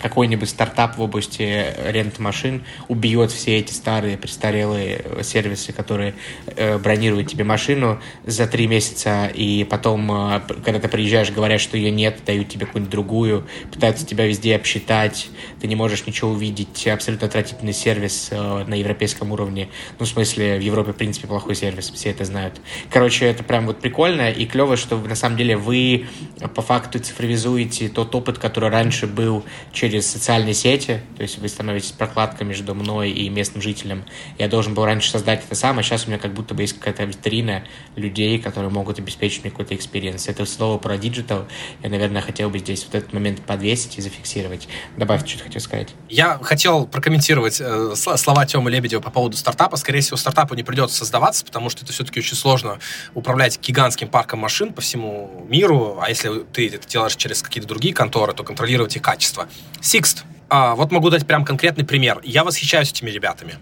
какой-нибудь стартап в области рент-машин убьет все эти старые, престарелые сервисы, которые э, бронируют тебе машину за три месяца, и потом а, когда ты приезжаешь, говорят, что ее нет, дают тебе какую-нибудь другую, пытаются тебя везде обсчитать, ты не можешь ничего увидеть, абсолютно отвратительный сервис э, на европейском уровне. Ну, в смысле, в Европе, в принципе, плохой сервис, все это знают. Короче, это прям вот прикольно и клево, что на самом деле вы по факту цифровизуете тот опыт, который раньше был через социальные сети, то есть вы становитесь прокладкой между мной и местным жителем. Я должен был раньше создать это сам, а сейчас у меня как будто бы есть какая-то витрина людей, которые могут обеспечить мне какой-то experience. Это слово про digital я, наверное, хотел бы здесь вот этот момент подвесить и зафиксировать. Добавь, что-то хотел сказать. Я хотел прокомментировать э, слова Тёмы Лебедева по поводу стартапа. Скорее всего, стартапу не придется создаваться, потому что это все-таки очень сложно управлять гигантским парком машин по всему миру, а если ты это делаешь через какие-то другие конторы, то контролировать их качество. Sixt а, вот могу дать прям конкретный пример. Я восхищаюсь этими ребятами.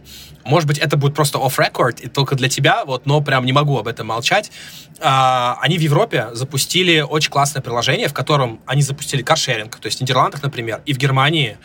Может быть, это будет просто off-record, и только для тебя, вот, но прям не могу об этом молчать. А, они в Европе запустили очень классное приложение, в котором они запустили каршеринг, то есть в Нидерландах, например, и в Германии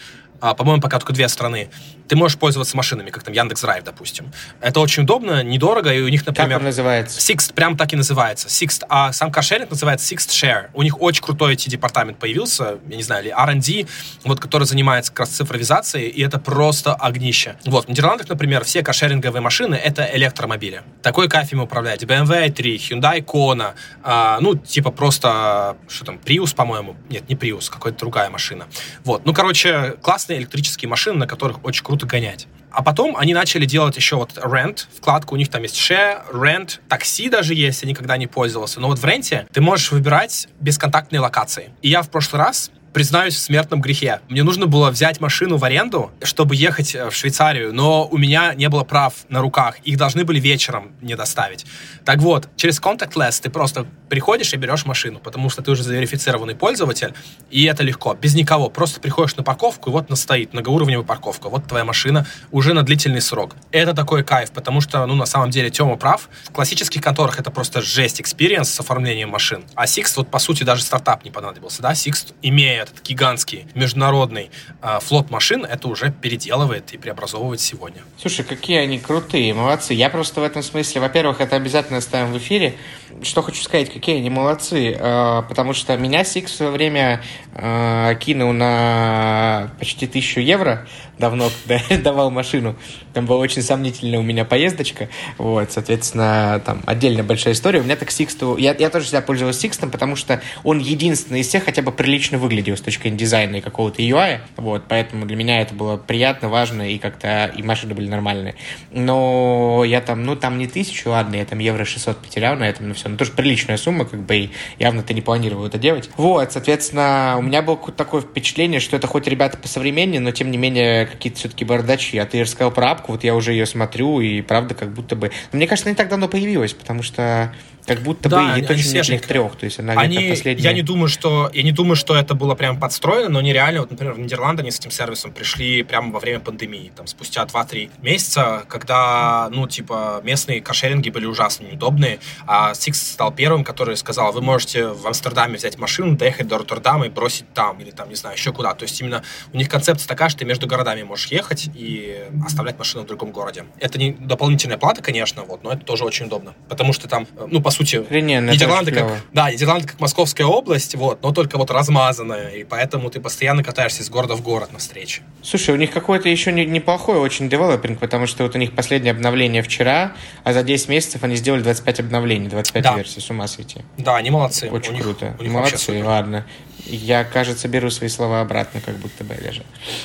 а, по-моему, пока только две страны, ты можешь пользоваться машинами, как там Яндекс Драйв, допустим. Это очень удобно, недорого, и у них, например... Как он называется? Sixt, прям так и называется. Sixt, а сам каршеринг называется Sixt Share. У них очень крутой IT-департамент появился, я не знаю, или R&D, вот, который занимается как раз цифровизацией, и это просто огнище. Вот, в Нидерландах, например, все каршеринговые машины — это электромобили. Такой кайф им управлять. BMW i3, Hyundai Kona, а, ну, типа просто, что там, Prius, по-моему. Нет, не Prius, какая-то другая машина. Вот, ну, короче, классные электрические машины, на которых очень круто гонять. А потом они начали делать еще вот rent, вкладку, у них там есть share, rent, такси даже есть, я никогда не пользовался. Но вот в ренте ты можешь выбирать бесконтактные локации. И я в прошлый раз признаюсь в смертном грехе. Мне нужно было взять машину в аренду, чтобы ехать э, в Швейцарию, но у меня не было прав на руках. Их должны были вечером мне доставить. Так вот, через Contactless ты просто приходишь и берешь машину, потому что ты уже заверифицированный пользователь, и это легко, без никого. Просто приходишь на парковку, и вот она стоит, многоуровневая парковка, вот твоя машина уже на длительный срок. Это такой кайф, потому что, ну, на самом деле, Тёма прав. В классических конторах это просто жесть, experience с оформлением машин. А Sixt, вот, по сути, даже стартап не понадобился, да? Sixt, имея этот гигантский международный э, флот машин, это уже переделывает и преобразовывает сегодня. Слушай, какие они крутые, молодцы. Я просто в этом смысле, во-первых, это обязательно ставим в эфире. Что хочу сказать, какие они молодцы, э, потому что меня Сикс в свое время э, кинул на почти тысячу евро, давно, [LAUGHS] когда давал машину. Там была очень сомнительная у меня поездочка, вот, соответственно, там отдельно большая история. У меня так Sixt у, я, я тоже всегда пользовался Sixt ом, потому что он единственный из всех хотя бы прилично выглядел с точки дизайна и какого-то UI, вот, поэтому для меня это было приятно, важно, и как-то и машины были нормальные. Но я там, ну, там не тысячу, ладно, я там евро 600 потерял на этом, но все, ну, тоже приличная сумма, как бы, и явно ты не планировал это делать. Вот, соответственно, у меня было такое впечатление, что это хоть ребята по современнее, но тем не менее какие-то все-таки бардачи. А ты рассказал про апку, вот я уже ее смотрю, и правда как будто бы... Но мне кажется, она не так давно появилась, потому что как будто да, бы ей точно нет трех, то есть она они, последняя... Я не думаю, что я не думаю, что это было прям подстроено, но нереально. Вот, например, в Нидерланды они с этим сервисом пришли прямо во время пандемии, там спустя 2-3 месяца, когда, ну, типа, местные кошеринги были ужасно неудобные, а Six стал первым, который сказал, вы можете в Амстердаме взять машину, доехать до Роттердама и бросить там, или там, не знаю, еще куда. То есть именно у них концепция такая, что ты между городами можешь ехать и оставлять машину в другом городе. Это не дополнительная плата, конечно, вот, но это тоже очень удобно, потому что там, ну, по сути, Охрененно, Нидерланды как, да, Нидерланды как Московская область, вот, но только вот размазанная, и поэтому ты постоянно катаешься из города в город на встрече. Слушай, у них какой-то еще не, неплохой очень девелопинг, потому что вот у них последнее обновление вчера, а за 10 месяцев они сделали 25 обновлений, 25 да. версий, с ума сойти. Да, они молодцы. Очень у круто. Них, у них молодцы, ладно. Я, кажется, беру свои слова обратно, как будто бы даже.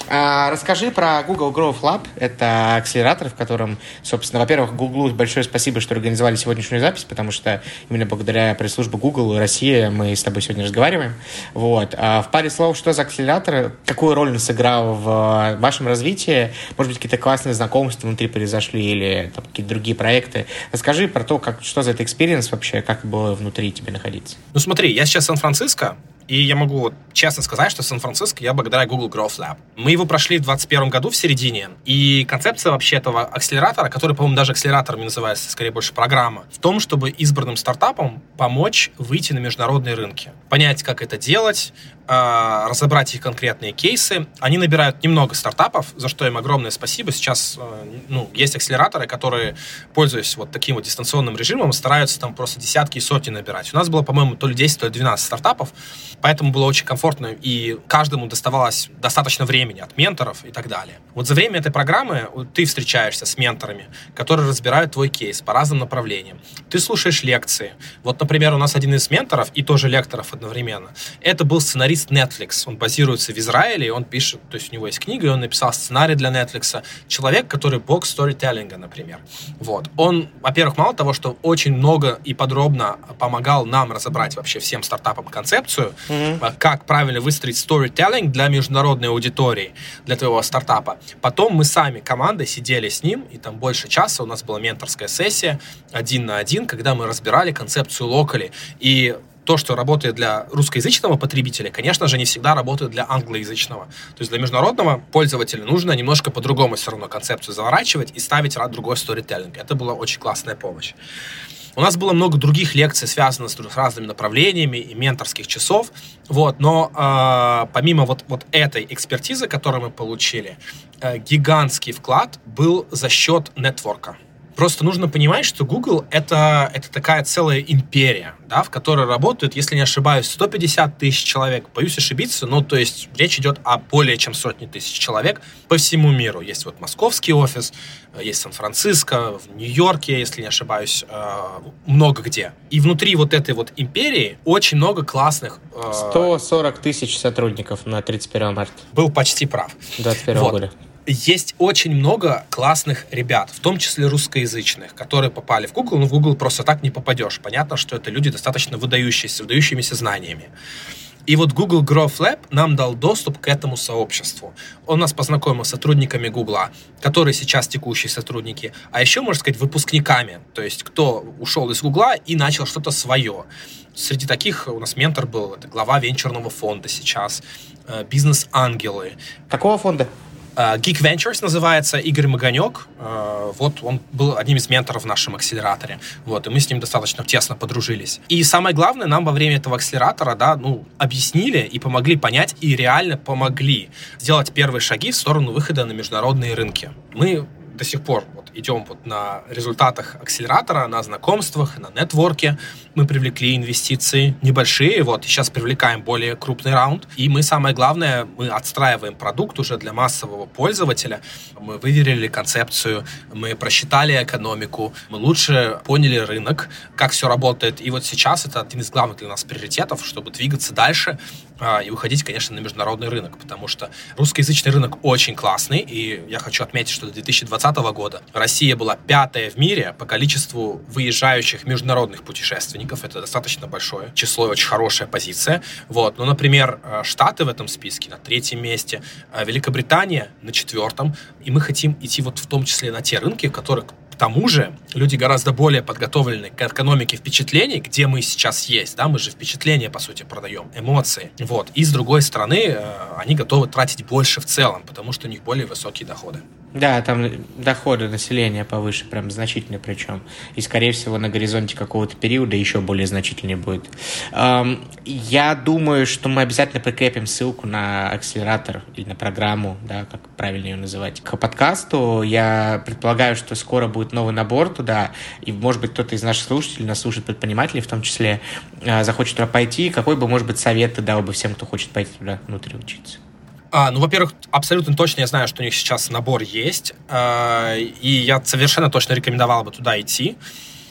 А, расскажи про Google Growth Lab. Это акселератор, в котором, собственно, во-первых, Google большое спасибо, что организовали сегодняшнюю запись, потому что именно благодаря пресс-службе Google и России мы с тобой сегодня разговариваем. Вот. А в паре слов, что за акселератор, какую роль он сыграл в вашем развитии, может быть, какие-то классные знакомства внутри произошли или там, какие-то другие проекты. Расскажи про то, как, что за это experience вообще, как было внутри тебе находиться. Ну смотри, я сейчас в Сан-Франциско, и я могу вот честно сказать, что Сан-Франциско я благодаря Google Growth Lab. Мы его прошли в 2021 году в середине, и концепция вообще этого акселератора, который, по-моему, даже акселератором называется, скорее больше программа, в том, чтобы избранным стартапам помочь выйти на международные рынки. Понять, как это делать, разобрать их конкретные кейсы. Они набирают немного стартапов, за что им огромное спасибо. Сейчас э, ну, есть акселераторы, которые, пользуясь вот таким вот дистанционным режимом, стараются там просто десятки и сотни набирать. У нас было, по-моему, то ли 10, то ли 12 стартапов, поэтому было очень комфортно, и каждому доставалось достаточно времени от менторов и так далее. Вот за время этой программы ты встречаешься с менторами, которые разбирают твой кейс по разным направлениям. Ты слушаешь лекции. Вот, например, у нас один из менторов и тоже лекторов одновременно. Это был сценарист сценарист Netflix. Он базируется в Израиле, и он пишет, то есть у него есть книга, и он написал сценарий для Netflix. Человек, который бог сторителлинга, например. Вот. Он, во-первых, мало того, что очень много и подробно помогал нам разобрать вообще всем стартапам концепцию, mm-hmm. как правильно выстроить storytelling для международной аудитории, для твоего стартапа. Потом мы сами, командой, сидели с ним, и там больше часа у нас была менторская сессия один на один, когда мы разбирали концепцию локали. И то, что работает для русскоязычного потребителя, конечно же, не всегда работает для англоязычного. То есть для международного пользователя нужно немножко по-другому все равно концепцию заворачивать и ставить рад другой сторителлинг. Это была очень классная помощь. У нас было много других лекций, связанных с разными направлениями и менторских часов. Вот, но э, помимо вот, вот этой экспертизы, которую мы получили, э, гигантский вклад был за счет нетворка. Просто нужно понимать, что Google это, это такая целая империя, да, в которой работают, если не ошибаюсь, 150 тысяч человек. Боюсь ошибиться, но то есть речь идет о более чем сотне тысяч человек по всему миру. Есть вот московский офис, есть Сан-Франциско, в Нью-Йорке, если не ошибаюсь, э, много где. И внутри вот этой вот империи очень много классных... 140 э, тысяч сотрудников на 31 марта. Был почти прав. 21 вот. года есть очень много классных ребят, в том числе русскоязычных, которые попали в Google, но в Google просто так не попадешь. Понятно, что это люди достаточно выдающиеся, выдающимися знаниями. И вот Google Growth Lab нам дал доступ к этому сообществу. Он нас познакомил с сотрудниками Google, которые сейчас текущие сотрудники, а еще, можно сказать, выпускниками, то есть кто ушел из Google и начал что-то свое. Среди таких у нас ментор был, это глава венчурного фонда сейчас, э, бизнес-ангелы. Какого фонда? Э, Geek Ventures называется, Игорь Маганек. Э, вот он был одним из менторов в нашем акселераторе. Вот, и мы с ним достаточно тесно подружились. И самое главное, нам во время этого акселератора, да, ну, объяснили и помогли понять, и реально помогли сделать первые шаги в сторону выхода на международные рынки. Мы до сих пор идем вот на результатах акселератора, на знакомствах, на нетворке. Мы привлекли инвестиции небольшие, вот, и сейчас привлекаем более крупный раунд. И мы, самое главное, мы отстраиваем продукт уже для массового пользователя. Мы выверили концепцию, мы просчитали экономику, мы лучше поняли рынок, как все работает. И вот сейчас это один из главных для нас приоритетов, чтобы двигаться дальше а, и выходить, конечно, на международный рынок, потому что русскоязычный рынок очень классный, и я хочу отметить, что до 2020 года Россия была пятая в мире по количеству выезжающих международных путешественников. Это достаточно большое число и очень хорошая позиция. Вот. Ну, например, э, Штаты в этом списке на третьем месте, а Великобритания на четвертом, и мы хотим идти вот в том числе на те рынки, в которых к тому же люди гораздо более подготовлены к экономике впечатлений, где мы сейчас есть, да, мы же впечатления, по сути, продаем, эмоции, вот. И с другой стороны, э, они готовы тратить больше в целом, потому что у них более высокие доходы. Да, там доходы населения повыше, прям значительно причем. И, скорее всего, на горизонте какого-то периода еще более значительнее будет. Я думаю, что мы обязательно прикрепим ссылку на акселератор или на программу, да, как правильно ее называть, к подкасту. Я предполагаю, что скоро будет новый набор туда, и, может быть, кто-то из наших слушателей, нас слушает предприниматели в том числе, а, захочет туда пойти. Какой бы, может быть, совет ты дал бы всем, кто хочет пойти туда внутрь учиться? А, ну, во-первых, абсолютно точно я знаю, что у них сейчас набор есть, э, и я совершенно точно рекомендовал бы туда идти.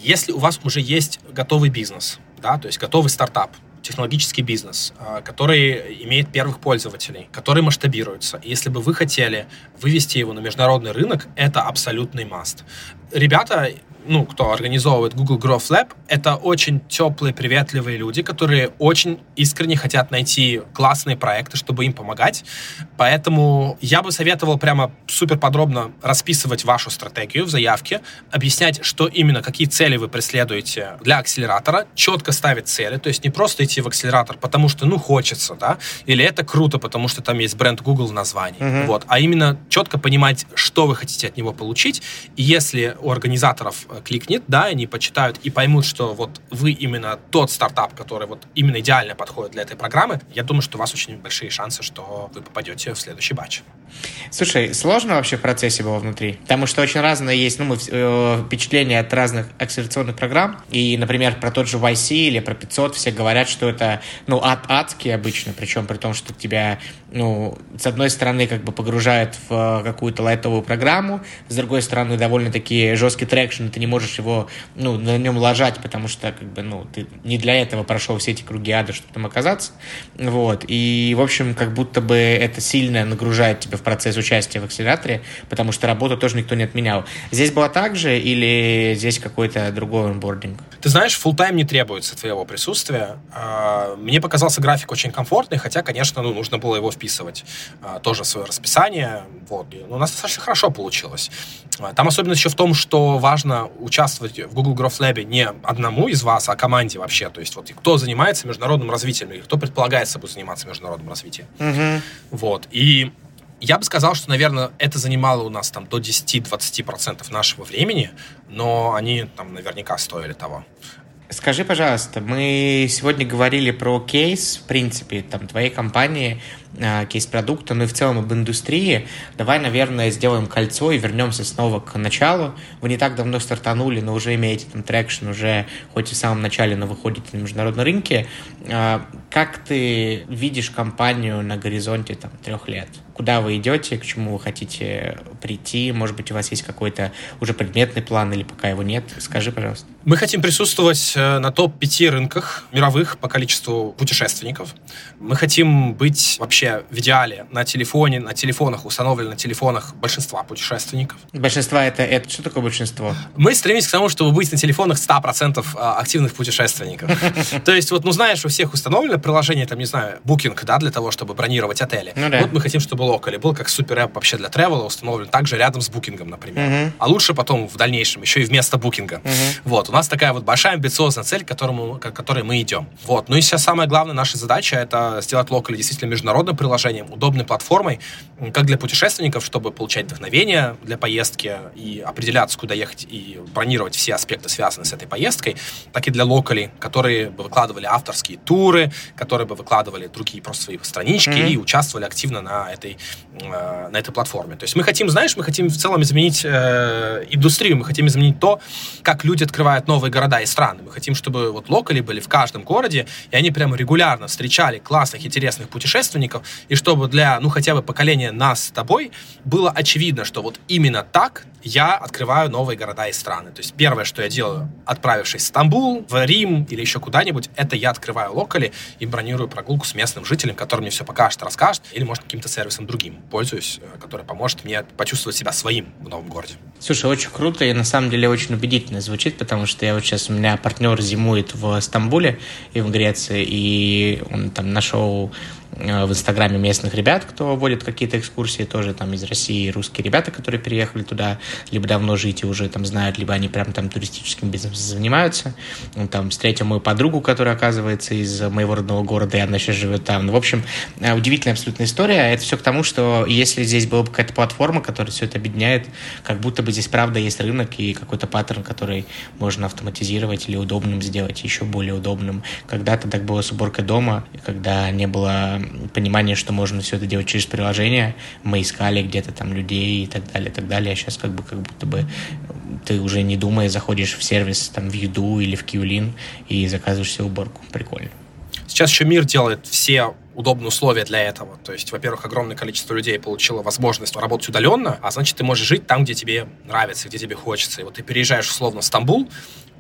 Если у вас уже есть готовый бизнес, да, то есть готовый стартап, технологический бизнес, э, который имеет первых пользователей, который масштабируется. И если бы вы хотели вывести его на международный рынок, это абсолютный маст. Ребята ну, кто организовывает Google Growth Lab, это очень теплые, приветливые люди, которые очень искренне хотят найти классные проекты, чтобы им помогать. Поэтому я бы советовал прямо супер подробно расписывать вашу стратегию в заявке, объяснять, что именно, какие цели вы преследуете для акселератора, четко ставить цели, то есть не просто идти в акселератор, потому что, ну, хочется, да, или это круто, потому что там есть бренд Google в названии, mm-hmm. вот, а именно четко понимать, что вы хотите от него получить, и если у организаторов кликнет, да, они почитают и поймут, что вот вы именно тот стартап, который вот именно идеально подходит для этой программы, я думаю, что у вас очень большие шансы, что вы попадете в следующий batch. Слушай, сложно вообще в процессе было внутри? Потому что очень разные есть ну, мы, э, впечатления от разных акселерационных программ. И, например, про тот же YC или про 500 все говорят, что это ну, ад адский обычно, причем при том, что тебя, ну, с одной стороны, как бы погружают в какую-то лайтовую программу, с другой стороны, довольно-таки жесткий traction, ты не можешь его, ну, на нем ложать, потому что, как бы, ну, ты не для этого прошел все эти круги ада, чтобы там оказаться. Вот. И, в общем, как будто бы это сильно нагружает тебя в процесс участия в акселераторе, потому что работу тоже никто не отменял. Здесь было так же или здесь какой-то другой онбординг? Ты знаешь, full тайм не требуется твоего присутствия. А, мне показался график очень комфортный, хотя, конечно, ну, нужно было его вписывать а, тоже в свое расписание. Вот. Но у нас достаточно хорошо получилось. А, там особенность еще в том, что важно участвовать в Google Growth Lab не одному из вас, а команде вообще. То есть вот кто занимается международным развитием или кто предполагает собой заниматься международным развитием. Угу. Вот. И я бы сказал, что, наверное, это занимало у нас там до 10-20% нашего времени, но они там наверняка стоили того. Скажи, пожалуйста, мы сегодня говорили про кейс, в принципе, там, твоей компании, а, кейс продукта, ну и в целом об индустрии. Давай, наверное, сделаем кольцо и вернемся снова к началу. Вы не так давно стартанули, но уже имеете там traction, уже хоть и в самом начале, но выходите на международные рынки. А, как ты видишь компанию на горизонте там, трех лет? Куда вы идете, к чему вы хотите прийти? Может быть, у вас есть какой-то уже предметный план или пока его нет? Скажи, пожалуйста. Мы хотим присутствовать э, на топ-5 рынках мировых по количеству путешественников. Мы хотим быть вообще в идеале на телефоне, на телефонах, установлены на телефонах большинства путешественников. Большинство это, это что такое большинство? Мы стремимся к тому, чтобы быть на телефонах 100% а, активных путешественников. [LAUGHS] То есть, вот, ну, знаешь, у всех установлено приложение, там, не знаю, Booking, да, для того, чтобы бронировать отели. Ну. Вот мы хотим, чтобы Locally был как супер эп вообще для тревела установлен также рядом с Booking, например. А лучше потом в дальнейшем еще и вместо Booking. Вот, у нас такая вот большая амбициозная цель, к, которой мы идем. Вот. Ну и сейчас самая главная наша задача это сделать Locally действительно международным приложением, удобной платформой, как для путешественников, чтобы получать вдохновение для поездки и определяться, куда ехать и бронировать все аспекты, связанные с этой поездкой, так и для локалей, которые бы выкладывали авторские туры, которые бы выкладывали другие просто свои странички mm-hmm. и участвовали активно на этой, э, на этой платформе. То есть мы хотим, знаешь, мы хотим в целом изменить э, индустрию, мы хотим изменить то, как люди открывают новые города и страны. Мы хотим, чтобы вот локали были в каждом городе, и они прямо регулярно встречали классных, интересных путешественников, и чтобы для, ну, хотя бы поколения нас с тобой было очевидно, что вот именно так я открываю новые города и страны. То есть первое, что я делаю, отправившись в Стамбул, в Рим или еще куда-нибудь, это я открываю локали и бронирую прогулку с местным жителем, который мне все покажет, расскажет, или, может, каким-то сервисом другим пользуюсь, э, который поможет мне почувствовать себя своим в новом городе. Слушай, очень круто и на самом деле очень убедительно звучит, потому что я вот сейчас, у меня партнер зимует в Стамбуле и в Греции, и он там нашел в Инстаграме местных ребят, кто водит какие-то экскурсии, тоже там из России русские ребята, которые переехали туда, либо давно жить и уже там знают, либо они прям там туристическим бизнесом занимаются. Он там встретил мою подругу, которая, оказывается, из моего родного города, и она сейчас живет там. Ну, в общем, э, удивительная абсолютно история. Это все к тому, что если здесь была бы какая-то платформа, которая все это объединяет, как будто бы здесь правда есть рынок и какой-то паттерн, который можно автоматизировать или удобным сделать, еще более удобным. Когда-то так было с уборкой дома, когда не было понимание, что можно все это делать через приложение. Мы искали где-то там людей и так далее, и так далее. А сейчас как бы как будто бы ты уже не думая заходишь в сервис там в еду или в Qlin и заказываешь себе уборку. Прикольно. Сейчас еще мир делает все удобные условия для этого. То есть, во-первых, огромное количество людей получило возможность работать удаленно, а значит, ты можешь жить там, где тебе нравится, где тебе хочется. И вот ты переезжаешь условно в Стамбул,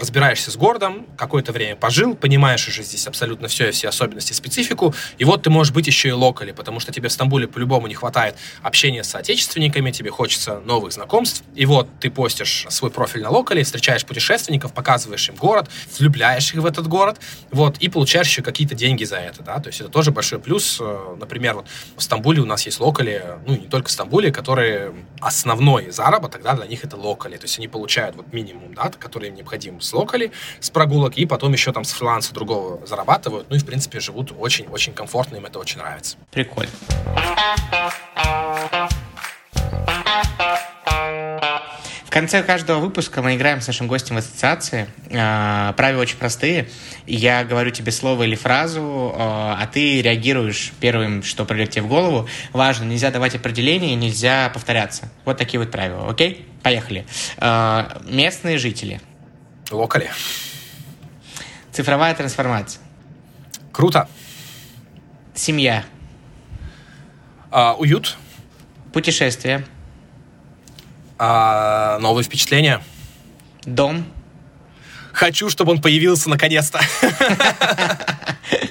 разбираешься с городом, какое-то время пожил, понимаешь уже здесь абсолютно все и все особенности, специфику, и вот ты можешь быть еще и локали, потому что тебе в Стамбуле по-любому не хватает общения с соотечественниками, тебе хочется новых знакомств, и вот ты постишь свой профиль на локале, встречаешь путешественников, показываешь им город, влюбляешь их в этот город, вот, и получаешь еще какие-то деньги за это, да, то есть это тоже большой плюс, э, например, вот в Стамбуле у нас есть локали, ну, не только в Стамбуле, которые основной заработок, да, для них это локали, то есть они получают вот минимум, да, который им необходим с локали, с прогулок, и потом еще там с фриланса другого зарабатывают. Ну и, в принципе, живут очень-очень комфортно, им это очень нравится. Прикольно. В конце каждого выпуска мы играем с нашим гостем в ассоциации. А, правила очень простые. Я говорю тебе слово или фразу, а, а ты реагируешь первым, что придет тебе в голову. Важно, нельзя давать определение, нельзя повторяться. Вот такие вот правила, окей? Поехали. А, местные жители – Локали. Цифровая трансформация. Круто. Семья. А, уют. Путешествие. А, новые впечатления. Дом. Хочу, чтобы он появился наконец-то.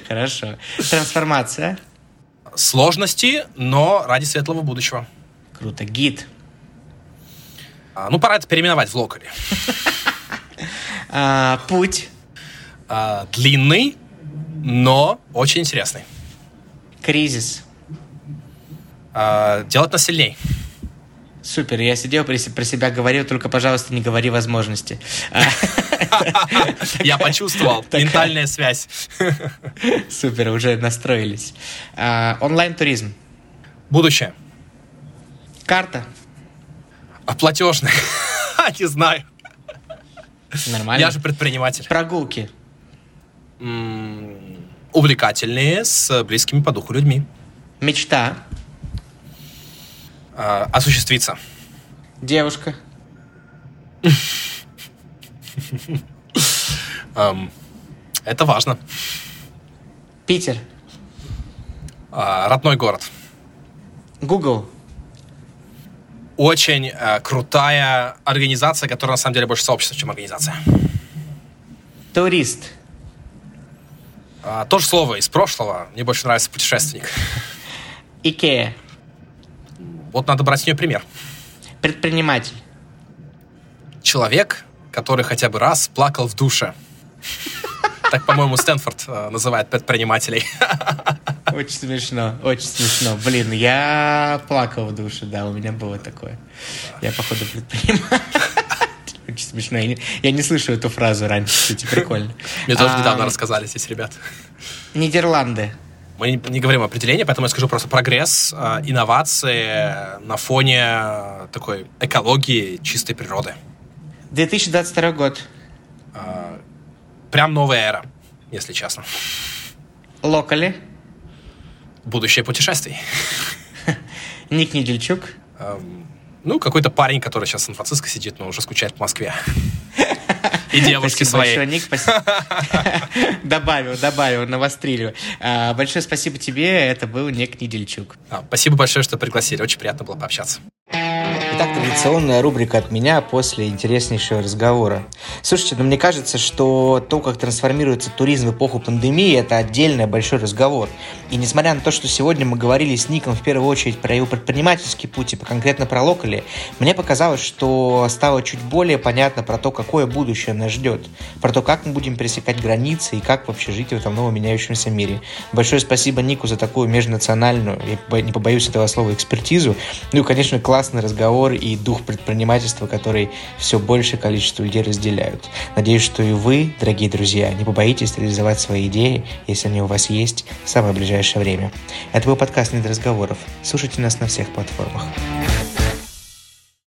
Хорошо. Трансформация. Сложности, но ради светлого будущего. Круто. Гид. А, ну, пора это переименовать в локале. [LAUGHS] А, путь. А, длинный, но очень интересный. Кризис. А, делать нас сильней. Супер, я сидел про себя говорил, только, пожалуйста, не говори возможности. [LAUGHS] Я почувствовал. [LAUGHS] Ментальная связь. [LAUGHS] Супер, уже настроились. А, онлайн-туризм. Будущее. Карта. Платежный. Не знаю. Нормально. Я же предприниматель. Прогулки. Увлекательные, с близкими по духу людьми. Мечта. А, осуществиться. Девушка. Это важно. Питер. А, родной город. Google очень э, крутая организация, которая на самом деле больше сообщество, чем организация. Турист. А, то же слово из прошлого. Мне больше нравится путешественник. Икея. Вот надо брать с нее пример. Предприниматель. Человек, который хотя бы раз плакал в душе. Так, по-моему, Стэнфорд э, называет предпринимателей. [LAUGHS] Очень смешно, очень смешно. Блин, я плакал в душе, да, у меня было такое. Я, походу, предприниматель. [LAUGHS] Очень смешно. Я не, я не слышу эту фразу раньше, кстати, прикольно. Мне тоже недавно рассказали здесь, ребят. Нидерланды. Мы не, говорим определение, поэтому я скажу просто прогресс, э, инновации на фоне такой экологии, чистой природы. 2022 год. Э, прям новая эра, если честно. Локали. Будущее путешествий. [LAUGHS] Ник Недельчук. Эм, ну, какой-то парень, который сейчас в Сан-Франциско сидит, но уже скучает в Москве. [LAUGHS] И девушки свои. Большое, Ник, [LAUGHS] добавил, добавил, навострили. А, большое спасибо тебе, это был Ник Недельчук. А, спасибо большое, что пригласили, очень приятно было пообщаться. Итак, традиционная рубрика от меня после интереснейшего разговора. Слушайте, ну мне кажется, что то, как трансформируется туризм в эпоху пандемии, это отдельный большой разговор. И несмотря на то, что сегодня мы говорили с Ником в первую очередь про его предпринимательский путь и конкретно про локали, мне показалось, что стало чуть более понятно про то, какое будущее нас ждет, про то, как мы будем пересекать границы и как вообще жить в этом новом меняющемся мире. Большое спасибо Нику за такую межнациональную, я не побоюсь этого слова, экспертизу. Ну и, конечно, классный разговор и дух предпринимательства, который все большее количество людей разделяют. Надеюсь, что и вы, дорогие друзья, не побоитесь реализовать свои идеи, если они у вас есть, в самое ближайшее время. Это был подкаст «Нет разговоров». Слушайте нас на всех платформах.